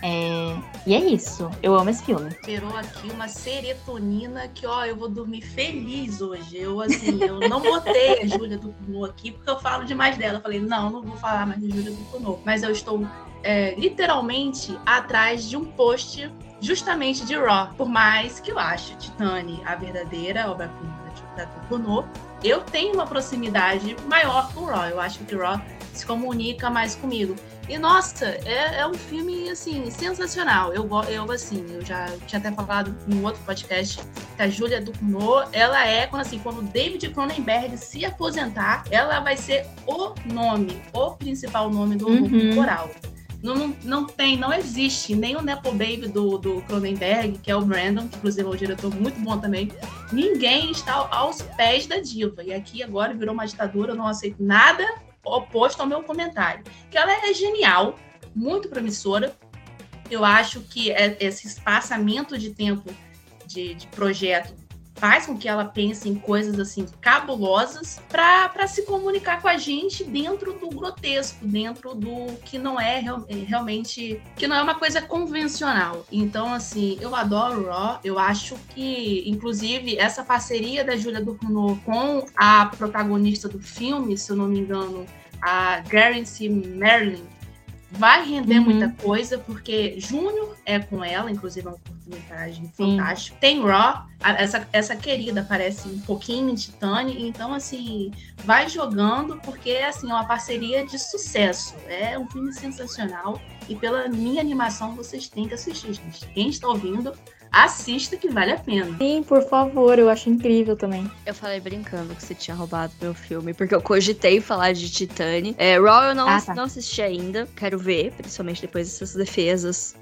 D: É... E é isso. Eu amo esse filme.
B: Gerou aqui uma serotonina que, ó, eu vou dormir feliz hoje. Eu, assim, eu não botei a Júlia do Cunô aqui porque eu falo demais dela. Eu falei, não, não vou falar mais de Júlia do Cunô. Mas eu estou é, literalmente atrás de um post justamente de Raw. Por mais que eu ache Titane a verdadeira obra-prima da Tucunô, eu tenho uma proximidade maior com o Raw. Eu acho que o Raw se comunica mais comigo. E nossa, é, é um filme assim sensacional. Eu, eu assim, eu já tinha até falado em outro podcast que a Júlia Ducournau, ela é quando assim, quando o David Cronenberg se aposentar, ela vai ser o nome, o principal nome do
D: Uhum.
B: Não, não, não tem, não existe nem o Nepo Baby do, do Cronenberg, que é o Brandon, que inclusive é um diretor muito bom também. Ninguém está aos pés da diva. E aqui agora virou uma ditadura, eu não aceito nada oposto ao meu comentário. Que ela é genial, muito promissora. Eu acho que é- esse espaçamento de tempo de, de projeto faz com que ela pense em coisas assim cabulosas para se comunicar com a gente dentro do grotesco, dentro do que não é real- é realmente que não é uma coisa convencional. Então assim, eu adoro Raw, eu acho que inclusive essa parceria da Julia Ducournau com a protagonista do filme, se eu não me engano, a Garance Merlin vai render
D: Uhum.
B: muita coisa, porque Júnior é com ela, inclusive é uma oportunidade fantástica. Tem Raw, essa, essa querida parece um pouquinho em Titane, então assim, vai jogando, porque assim, é uma parceria de sucesso. É um filme sensacional. E pela minha animação, vocês têm que assistir, gente. Quem está ouvindo, assista que vale a pena.
D: Sim, por favor, eu acho incrível também.
C: Eu falei brincando que você tinha roubado meu filme, porque eu cogitei falar de Titane. É, Raw eu não,
D: Ah, tá.
C: não assisti ainda, quero ver, principalmente depois dessas defesas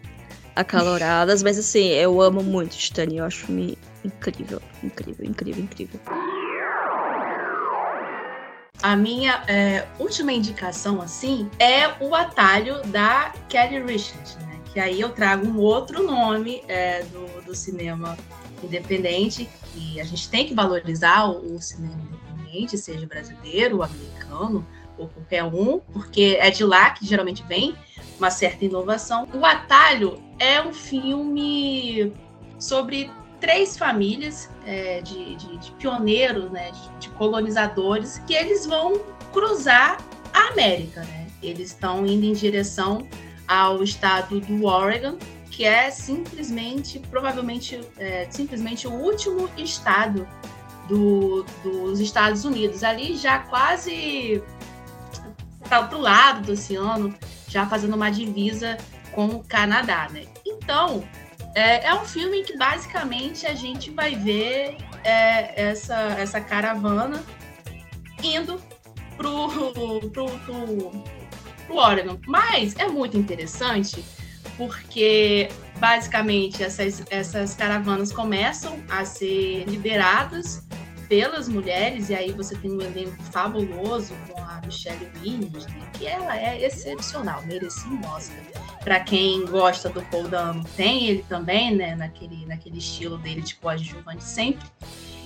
C: acaloradas, mas assim, eu amo muito Titane, eu acho filme incrível, incrível, incrível, incrível.
B: A minha é, última indicação, assim, é o atalho da Kelly Richards, né? Que aí eu trago um outro nome é, do, do cinema independente, e a gente tem que valorizar o, o cinema independente, seja brasileiro, americano, ou qualquer um, porque é de lá que geralmente vem uma certa inovação. O Atalho é um filme sobre três famílias é, de, de- de pioneiros, né, de, de colonizadores, que eles vão cruzar a América, né? Eles estão indo em direção ao estado do Oregon, que é simplesmente, provavelmente, é, simplesmente o último estado do, dos Estados Unidos. Ali já quase para o lado do oceano, já fazendo uma divisa com o Canadá, né? Então, é, é um filme que basicamente a gente vai ver é, essa, essa caravana indo pro, pro, pro, pro Oregon. Mas é muito interessante porque basicamente essas, essas caravanas começam a ser lideradas pelas mulheres, e aí você tem um elenco fabuloso com a Michelle Williams, né, que ela é excepcional, merecia um Oscar. Para quem gosta do Paul Dano, tem ele também, né, naquele, naquele estilo dele de coadjuvante sempre.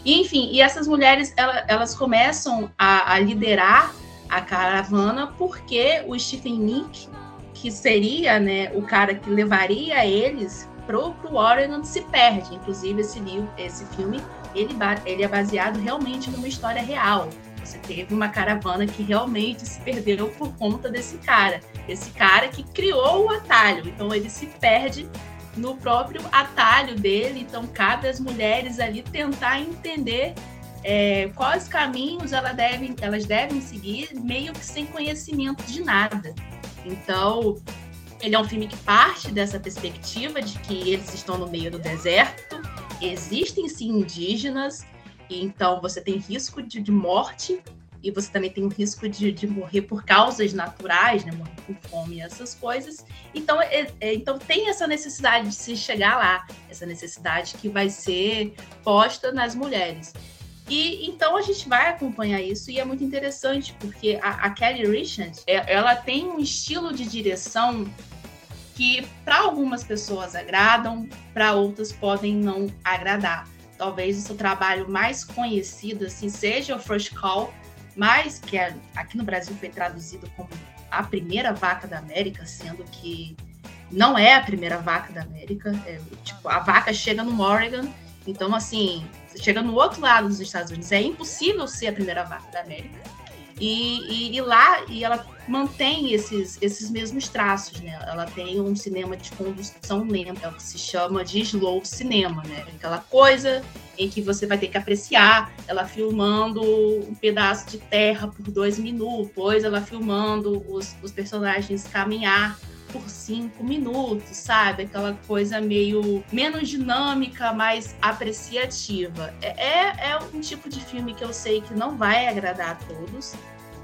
B: E, enfim, e essas mulheres, ela, elas começam a, a liderar a caravana porque o Stephen Nick, que seria né, o cara que levaria eles pro, pro Oregon, se perde. Inclusive, esse livro, esse filme ele, ele é baseado realmente numa história real. Você teve uma caravana que realmente se perdeu por conta desse cara. Esse cara que criou o atalho. Então ele se perde no próprio atalho dele. Então cabe às mulheres ali tentar entender é, quais caminhos ela devem, elas devem seguir, meio que sem conhecimento de nada. Então, ele é um filme que parte dessa perspectiva de que eles estão no meio do deserto, existem sim indígenas, então você tem risco de, de morte e você também tem o risco de, de, morrer por causas naturais, né? Morrer por fome essas coisas. Então, é, é, então tem essa necessidade de se chegar lá, essa necessidade que vai ser posta nas mulheres. E então a gente vai acompanhar isso e é muito interessante porque a, a Kelly Richards, é, ela tem um estilo de direção que para algumas pessoas agradam, para outras podem não agradar. Talvez o seu trabalho mais conhecido assim seja o First Call, mas que é, aqui no Brasil foi traduzido como a primeira vaca da América, sendo que não é a primeira vaca da América. É, tipo, a vaca chega no Oregon, então assim, chega no outro lado dos Estados Unidos. É impossível ser a primeira vaca da América. E, e, e, lá e ela mantém esses, esses mesmos traços, né? Ela tem um cinema de condução lenta, é que se chama de slow cinema, né? Aquela coisa em que você vai ter que apreciar ela filmando um pedaço de terra por dois minutos, depois ela filmando os, os personagens caminhar por cinco minutos, sabe? Aquela coisa meio menos dinâmica, mais apreciativa. É, é, é um tipo de filme que eu sei que não vai agradar a todos.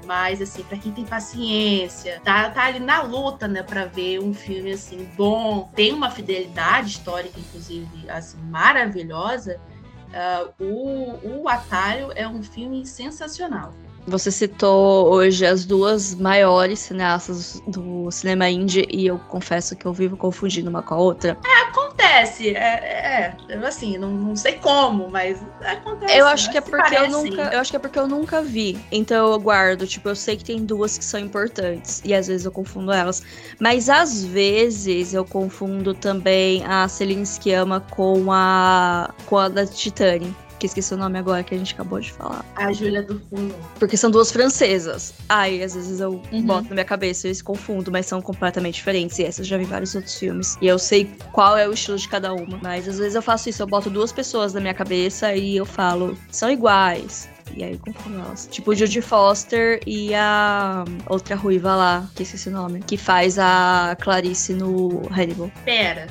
B: Mas, assim, para quem tem paciência, tá, tá ali na luta, né, para ver um filme, assim, bom, tem uma fidelidade histórica, inclusive, assim, maravilhosa, uh, o, o Atalho é um filme sensacional.
C: Você citou hoje as duas maiores cineastas do cinema indie e eu confesso que eu vivo confundindo uma com a outra.
B: É, acontece. É, é, é assim, não, não sei como, mas acontece.
C: Eu acho que é porque eu nunca, eu acho que é porque eu nunca vi. Então eu guardo, tipo, eu sei que tem duas que são importantes e às vezes eu confundo elas, mas às vezes eu confundo também a Celine Sciamma com a com a da Titanic que esqueci o nome agora que a gente acabou de falar.
B: A Júlia do Fundo.
C: Porque são duas francesas. Aí, às vezes eu uhum. boto na minha cabeça e confundo, mas são completamente diferentes. E essas eu já vi vários outros filmes. E eu sei qual é o estilo de cada uma. Mas às vezes eu faço isso, eu boto duas pessoas na minha cabeça e eu falo, são iguais. E aí eu confundo elas. Tipo o Judy Foster e a outra ruiva lá, que esqueci o nome, que faz a Clarice no Hannibal.
B: Pera.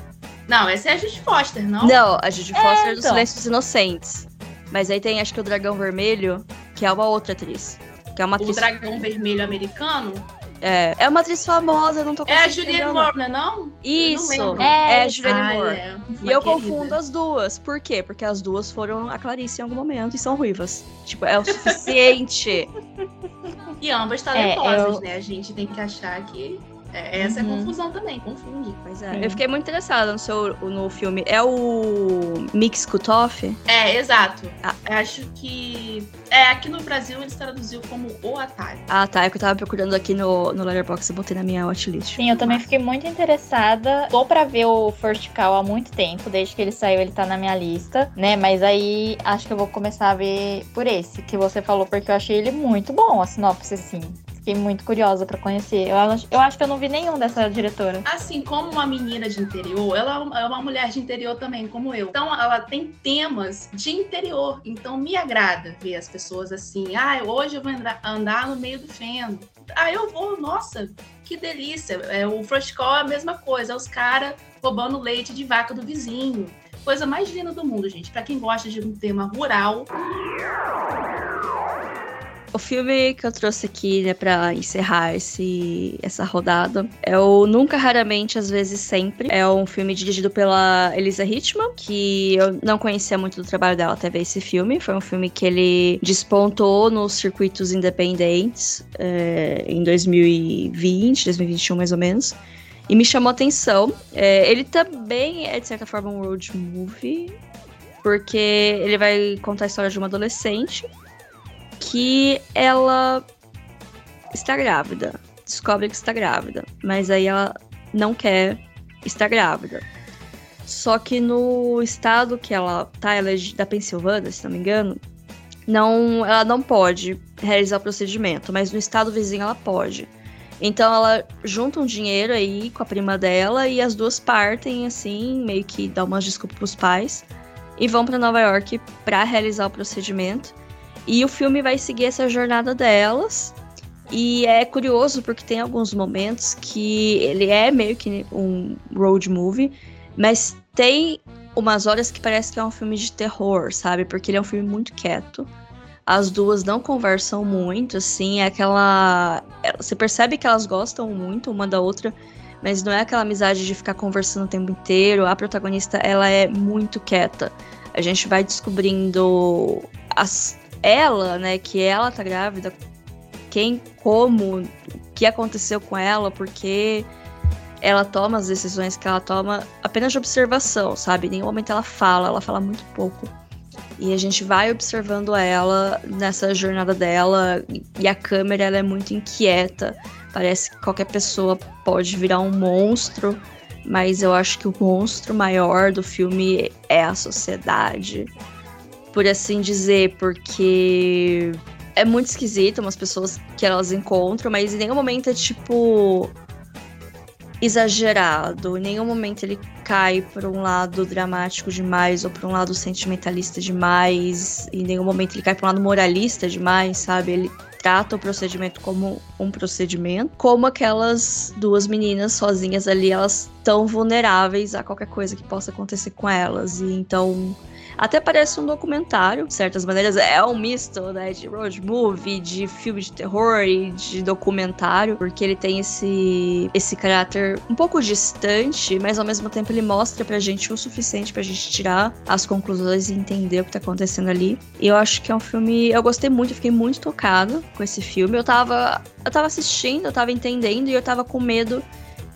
B: Não, essa é a Judy Foster, não?
C: Não, a Judy Foster é, do então. Silêncio dos Inocentes. Mas aí tem, acho que o Dragão Vermelho, que é uma outra atriz. Que é uma atriz...
B: O Dragão Vermelho americano?
C: É, é uma atriz famosa, não tô
B: É a Julianne Moore, não é não?
C: Isso, é, é a Julianne ah, Moore. É. E eu confundo as duas. Por quê? Porque as duas foram a Clarice em algum momento e são ruivas. Tipo, é o suficiente.
B: e ambas talentosas, é, eu... né? A gente tem que achar que é, essa uhum. é a confusão também, confunde.
C: Pois é. Eu fiquei muito interessada no seu no filme. É o Mix Kutoff?
B: É, exato. Ah. Acho que. É, aqui no Brasil eles traduziu como O Atalho.
C: Ah, tá. É que eu tava procurando aqui no, no Letterboxd e botei na minha watchlist.
D: Sim, eu também fiquei muito interessada. Tô pra ver o First Call há muito tempo. Desde que ele saiu, ele tá na minha lista, né? Mas aí acho que eu vou começar a ver por esse que você falou, porque eu achei ele muito bom, a sinopse, assim Fiquei muito curiosa pra conhecer. Eu, acho- eu acho que eu não vi nenhum dessa diretora.
B: Assim como uma menina de interior, ela é uma- é mulher de interior também, como eu. Então, ela tem temas de interior. Então, me agrada ver as pessoas assim. Ah, hoje eu vou andar, no meio do feno. Ah, eu vou, nossa, que delícia. É, o Call é a mesma coisa. É os caras roubando leite de vaca do vizinho. Coisa mais linda do mundo, gente. Pra quem gosta de um tema rural,
C: O filme que eu trouxe aqui, né, pra encerrar esse, essa rodada é o Nunca, Raramente, Às vezes Sempre. É um filme dirigido pela Elisa Hitchman, que eu não conhecia muito do trabalho dela até ver esse filme. Foi um filme que ele despontou nos circuitos independentes é, em 2020, 2021 mais ou menos. E me chamou a atenção. É, ele também é, de certa forma, um road movie, porque ele vai contar a história de uma adolescente que ela está grávida. Descobre que está grávida. Mas aí ela não quer estar grávida. Só que no estado que ela tá, ela é da Pensilvânia, se não me engano, não, ela não pode realizar o procedimento, mas no estado vizinho ela pode. Então ela junta um dinheiro aí com a prima dela e as duas partem assim, meio que dá umas desculpas pros pais e vão para Nova York para realizar o procedimento. E o filme vai seguir essa jornada delas. E é curioso porque tem alguns momentos que ele é meio que um road movie, mas tem umas horas que parece que é um filme de terror, sabe? Porque ele é um filme muito quieto. As duas não conversam muito, assim, é aquela. Você percebe que elas gostam muito uma da outra, mas não é aquela amizade de ficar conversando o tempo inteiro. A protagonista, ela é muito quieta. A gente vai descobrindo as, ela, né, que ela tá grávida, quem, como, o que aconteceu com ela, porque ela toma as decisões que ela toma apenas de observação, sabe? Em nenhum momento ela fala, ela fala muito pouco. E a gente vai observando ela nessa jornada dela, e a câmera ela é muito inquieta. Parece que qualquer pessoa pode virar um monstro, mas eu acho que o monstro maior do filme é a sociedade por assim dizer, porque é muito esquisito umas pessoas que elas encontram, mas em nenhum momento é tipo exagerado, em nenhum momento ele cai para um lado dramático demais ou para um lado sentimentalista demais, em nenhum momento ele cai para um lado moralista demais, sabe? Ele trata o procedimento como um procedimento, como aquelas duas meninas sozinhas ali, elas tão vulneráveis a qualquer coisa que possa acontecer com elas, e então até parece um documentário, de certas maneiras. É um misto, né? De road movie, de filme de terror e de documentário. Porque ele tem esse, esse caráter um pouco distante, mas ao mesmo tempo ele mostra pra gente o suficiente pra gente tirar as conclusões e entender o que tá acontecendo ali. E eu acho que é um filme. Eu gostei muito, eu fiquei muito tocada com esse filme. Eu tava. Eu tava assistindo, eu tava entendendo e eu tava com medo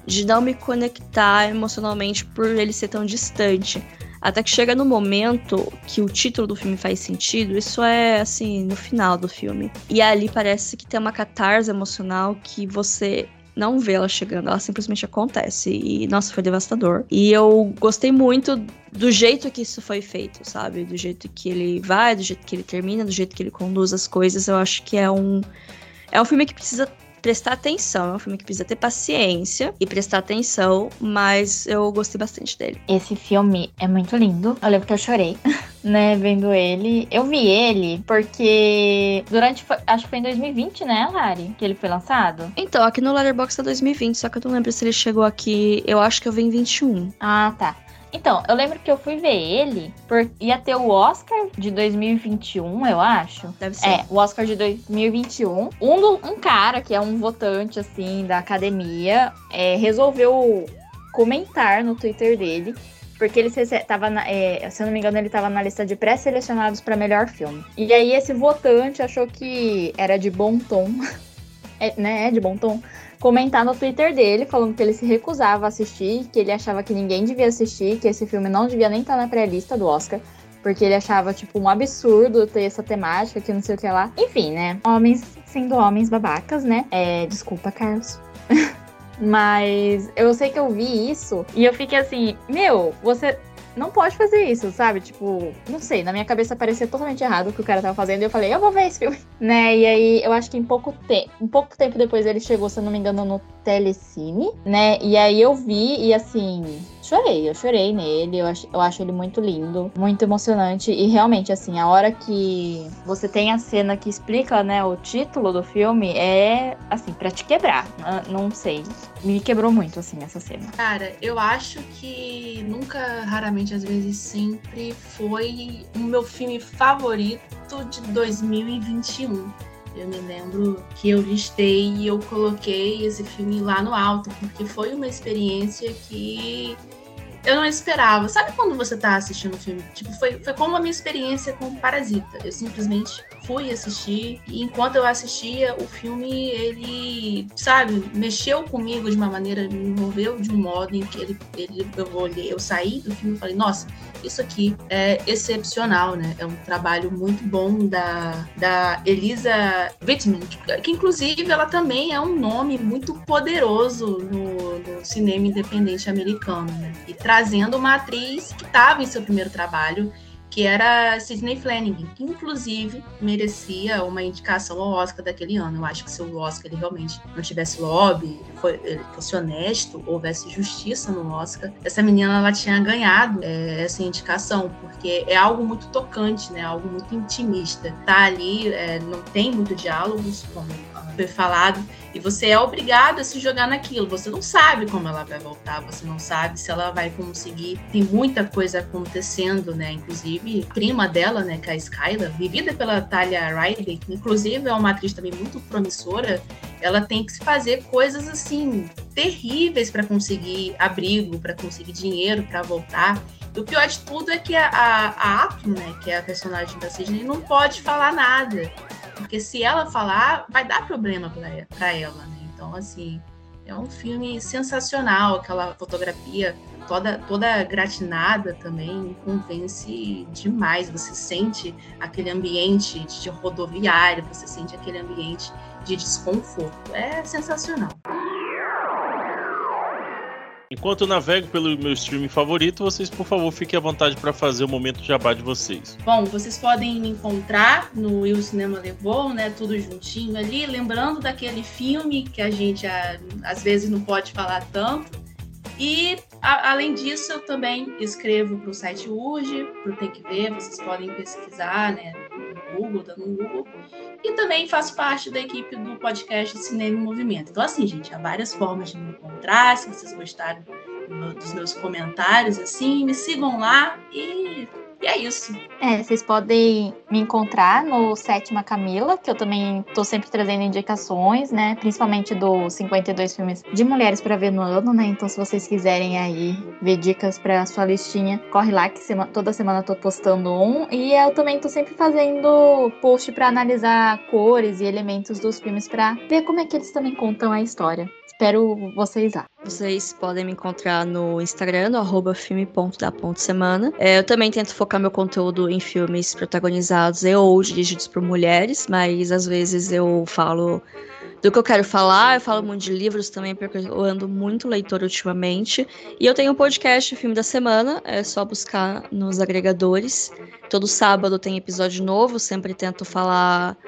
C: de não me conectar emocionalmente por ele ser tão distante. Até que chega no momento que o título do filme faz sentido, isso é assim, no final do filme. E ali parece que tem uma catarse emocional que você não vê ela chegando, ela simplesmente acontece. E, nossa, foi devastador. E eu gostei muito do jeito que isso foi feito, sabe? Do jeito que ele vai, do jeito que ele termina, do jeito que ele conduz as coisas. Eu acho que é um. É um filme que precisa prestar atenção, é um filme que precisa ter paciência e prestar atenção, mas eu gostei bastante dele.
D: Esse filme é muito lindo. Eu lembro que eu chorei, né, vendo ele. Eu vi ele porque durante, acho que foi em 2020, né, Lari, que ele foi lançado.
C: Então, aqui no Letterboxd é 2020, só que eu não lembro se ele chegou aqui. Eu acho que eu vi em 21.
D: Ah, tá. Então, eu lembro que eu fui ver ele, por ia ter o Oscar de 2021, eu acho.
C: Deve ser.
D: É, o Oscar de 2021. Um, um cara que é um votante, assim, da academia, é, resolveu comentar no Twitter dele. Porque ele se- tava, na- é, se eu não me engano, ele tava na lista de pré-selecionados para melhor filme. E aí esse votante achou que era de bom tom, é, né? É de bom tom, comentar no Twitter dele, falando que ele se recusava a assistir, que ele achava que ninguém devia assistir, que esse filme não devia nem estar na pré-lista do Oscar. Porque ele achava, tipo, um absurdo ter essa temática, que não sei o que lá. Enfim, né? Homens sendo homens babacas, né? É, desculpa, Carlos. Mas eu sei que eu vi isso e eu fiquei assim, meu, você não pode fazer isso, sabe? Tipo, não sei, na minha cabeça parecia totalmente errado o que o cara tava fazendo. E eu falei, eu vou ver esse filme. Né? E aí eu acho que em pouco tempo, um pouco tempo depois ele chegou, se eu não me engano, no Telecine, né? E aí eu vi e assim, chorei, eu chorei nele, eu acho, eu acho ele muito lindo, muito emocionante. E realmente, assim, a hora que você tem a cena que explica, né, o título do filme, é assim, pra te quebrar. Não sei. Me quebrou muito, assim, essa cena.
B: Cara, eu acho que nunca, raramente, às vezes sempre foi o meu filme favorito de 2021. Eu me lembro que eu listei e eu coloquei esse filme lá no alto, porque foi uma experiência que eu não esperava. Sabe quando você tá assistindo o filme? Tipo, foi, foi como a minha experiência com Parasita. Eu simplesmente fui assistir e enquanto eu assistia o filme, ele, sabe, mexeu comigo de uma maneira, me envolveu de um modo em que ele, ele eu olhei, eu saí do filme e falei, nossa, isso aqui é excepcional, né? É um trabalho muito bom da, da Elisa Whitman, que, que inclusive ela também é um nome muito poderoso no, no cinema independente americano, né? E trazendo uma atriz que estava em seu primeiro trabalho que era Sidney Flanagan, que inclusive merecia uma indicação ao Oscar daquele ano. Eu acho que se o Oscar ele realmente não tivesse lobby, foi, fosse honesto, houvesse justiça no Oscar, essa menina ela tinha ganhado é, essa indicação, porque é algo muito tocante, né? Algo muito intimista. Tá ali, é, não tem muito diálogos, como foi falado, e você é obrigado a se jogar naquilo. Você não sabe como ela vai voltar, você não sabe se ela vai conseguir. Tem muita coisa acontecendo, né? Inclusive, a prima dela, né, que é a Skyla, vivida pela Talia Riley, que inclusive é uma atriz também muito promissora, ela tem que fazer coisas assim terríveis para conseguir abrigo, para conseguir dinheiro para voltar. E o pior de tudo é que a, a, a Atom, né, que é a personagem da Sidney, não pode falar nada. Porque se ela falar, vai dar problema para ela, né? Então, assim, é um filme sensacional, aquela fotografia toda, toda gratinada também convence demais. Você sente aquele ambiente de rodoviário, você sente aquele ambiente de desconforto. É sensacional.
A: Enquanto eu navego pelo meu streaming favorito, vocês, por favor, fiquem à vontade para fazer o momento jabá de vocês.
B: Bom, vocês podem me encontrar no Il Cinema Levou, né? Tudo juntinho ali. Lembrando daquele filme que a gente às vezes não pode falar tanto. E, a, além disso, eu também escrevo para o site Urge, para o Tem Que Ver. Vocês podem pesquisar, né? No Google, dando no Google. E também faço parte da equipe do podcast Cinema em Movimento. Então, assim, gente, há várias formas de me encontrar. Se vocês gostaram dos meus comentários, assim, me sigam lá e e é isso.
D: É, vocês podem me encontrar no Sétima Camila, que eu também tô sempre trazendo indicações, né? Principalmente dos 52 filmes de mulheres para ver no ano, né? Então, se vocês quiserem aí ver dicas para sua listinha, corre lá que sema toda semana eu tô postando um. E eu também tô sempre fazendo post para analisar cores e elementos dos filmes para ver como é que eles também contam a história. Espero vocês lá.
C: Vocês podem me encontrar no Instagram, no arroba filme.da.semana. É, eu também tento focar meu conteúdo em filmes protagonizados e ou dirigidos por mulheres, mas às vezes eu falo do que eu quero falar, eu falo muito de livros também, porque eu ando muito leitor ultimamente. E eu tenho um podcast, Filme da Semana, é só buscar nos agregadores. Todo sábado tem episódio novo, sempre tento falar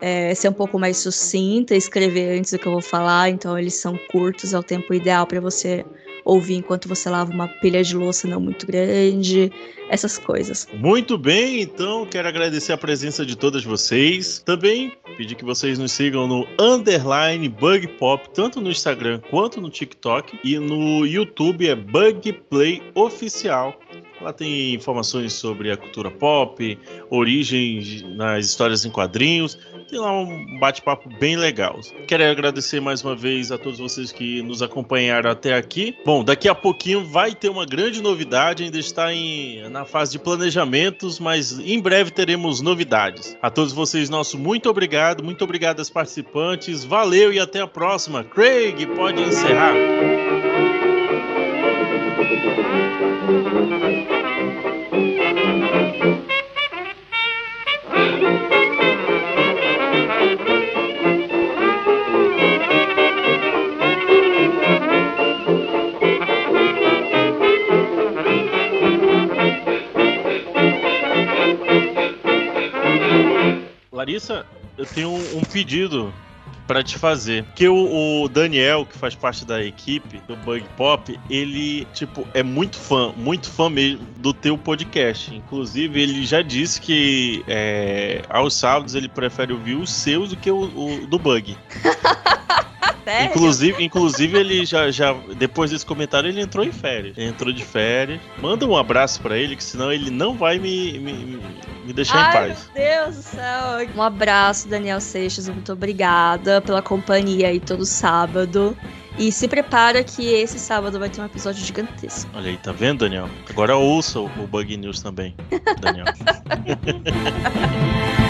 C: é, ser um pouco mais sucinta, escrever antes do que eu vou falar, então eles são curtos, é o tempo ideal para você ouvir enquanto você lava uma pilha de louça não muito grande, essas coisas.
A: Muito bem, então quero agradecer a presença de todas vocês. Também pedir que vocês nos sigam no underline Bug Pop, tanto no Instagram quanto no TikTok. E no YouTube é Bug Play Oficial. Lá tem informações sobre a cultura pop, origens nas histórias em quadrinhos. Tem lá um bate-papo bem legal. Quero agradecer mais uma vez a todos vocês que nos acompanharam até aqui. Bom, daqui a pouquinho vai ter uma grande novidade, ainda está em, na fase de planejamentos, mas em breve teremos novidades. A todos vocês, nosso muito obrigado, muito obrigado aos participantes. Valeu e até a próxima. Craig, pode encerrar. Larissa, eu tenho um, pedido pra te fazer. Que o, o Daniel, que faz parte da equipe do Bug Pop, ele, tipo, é muito fã, muito fã mesmo do teu podcast. Inclusive, ele já disse que é, aos sábados ele prefere ouvir os seus do que o, o do Bug.
C: Sério?
A: Inclusive, inclusive ele já, já, depois desse comentário, ele entrou em férias. Ele entrou de férias. Manda um abraço pra ele, que senão ele não vai me, me, me deixar em
C: Ai,
A: paz.
C: meu Deus do céu. Um abraço, Daniel Seixas. Muito obrigada pela companhia aí todo sábado. E se prepara que esse sábado vai ter um episódio gigantesco.
A: Olha aí, tá vendo, Daniel? Agora ouça o, o Bug News também, Daniel.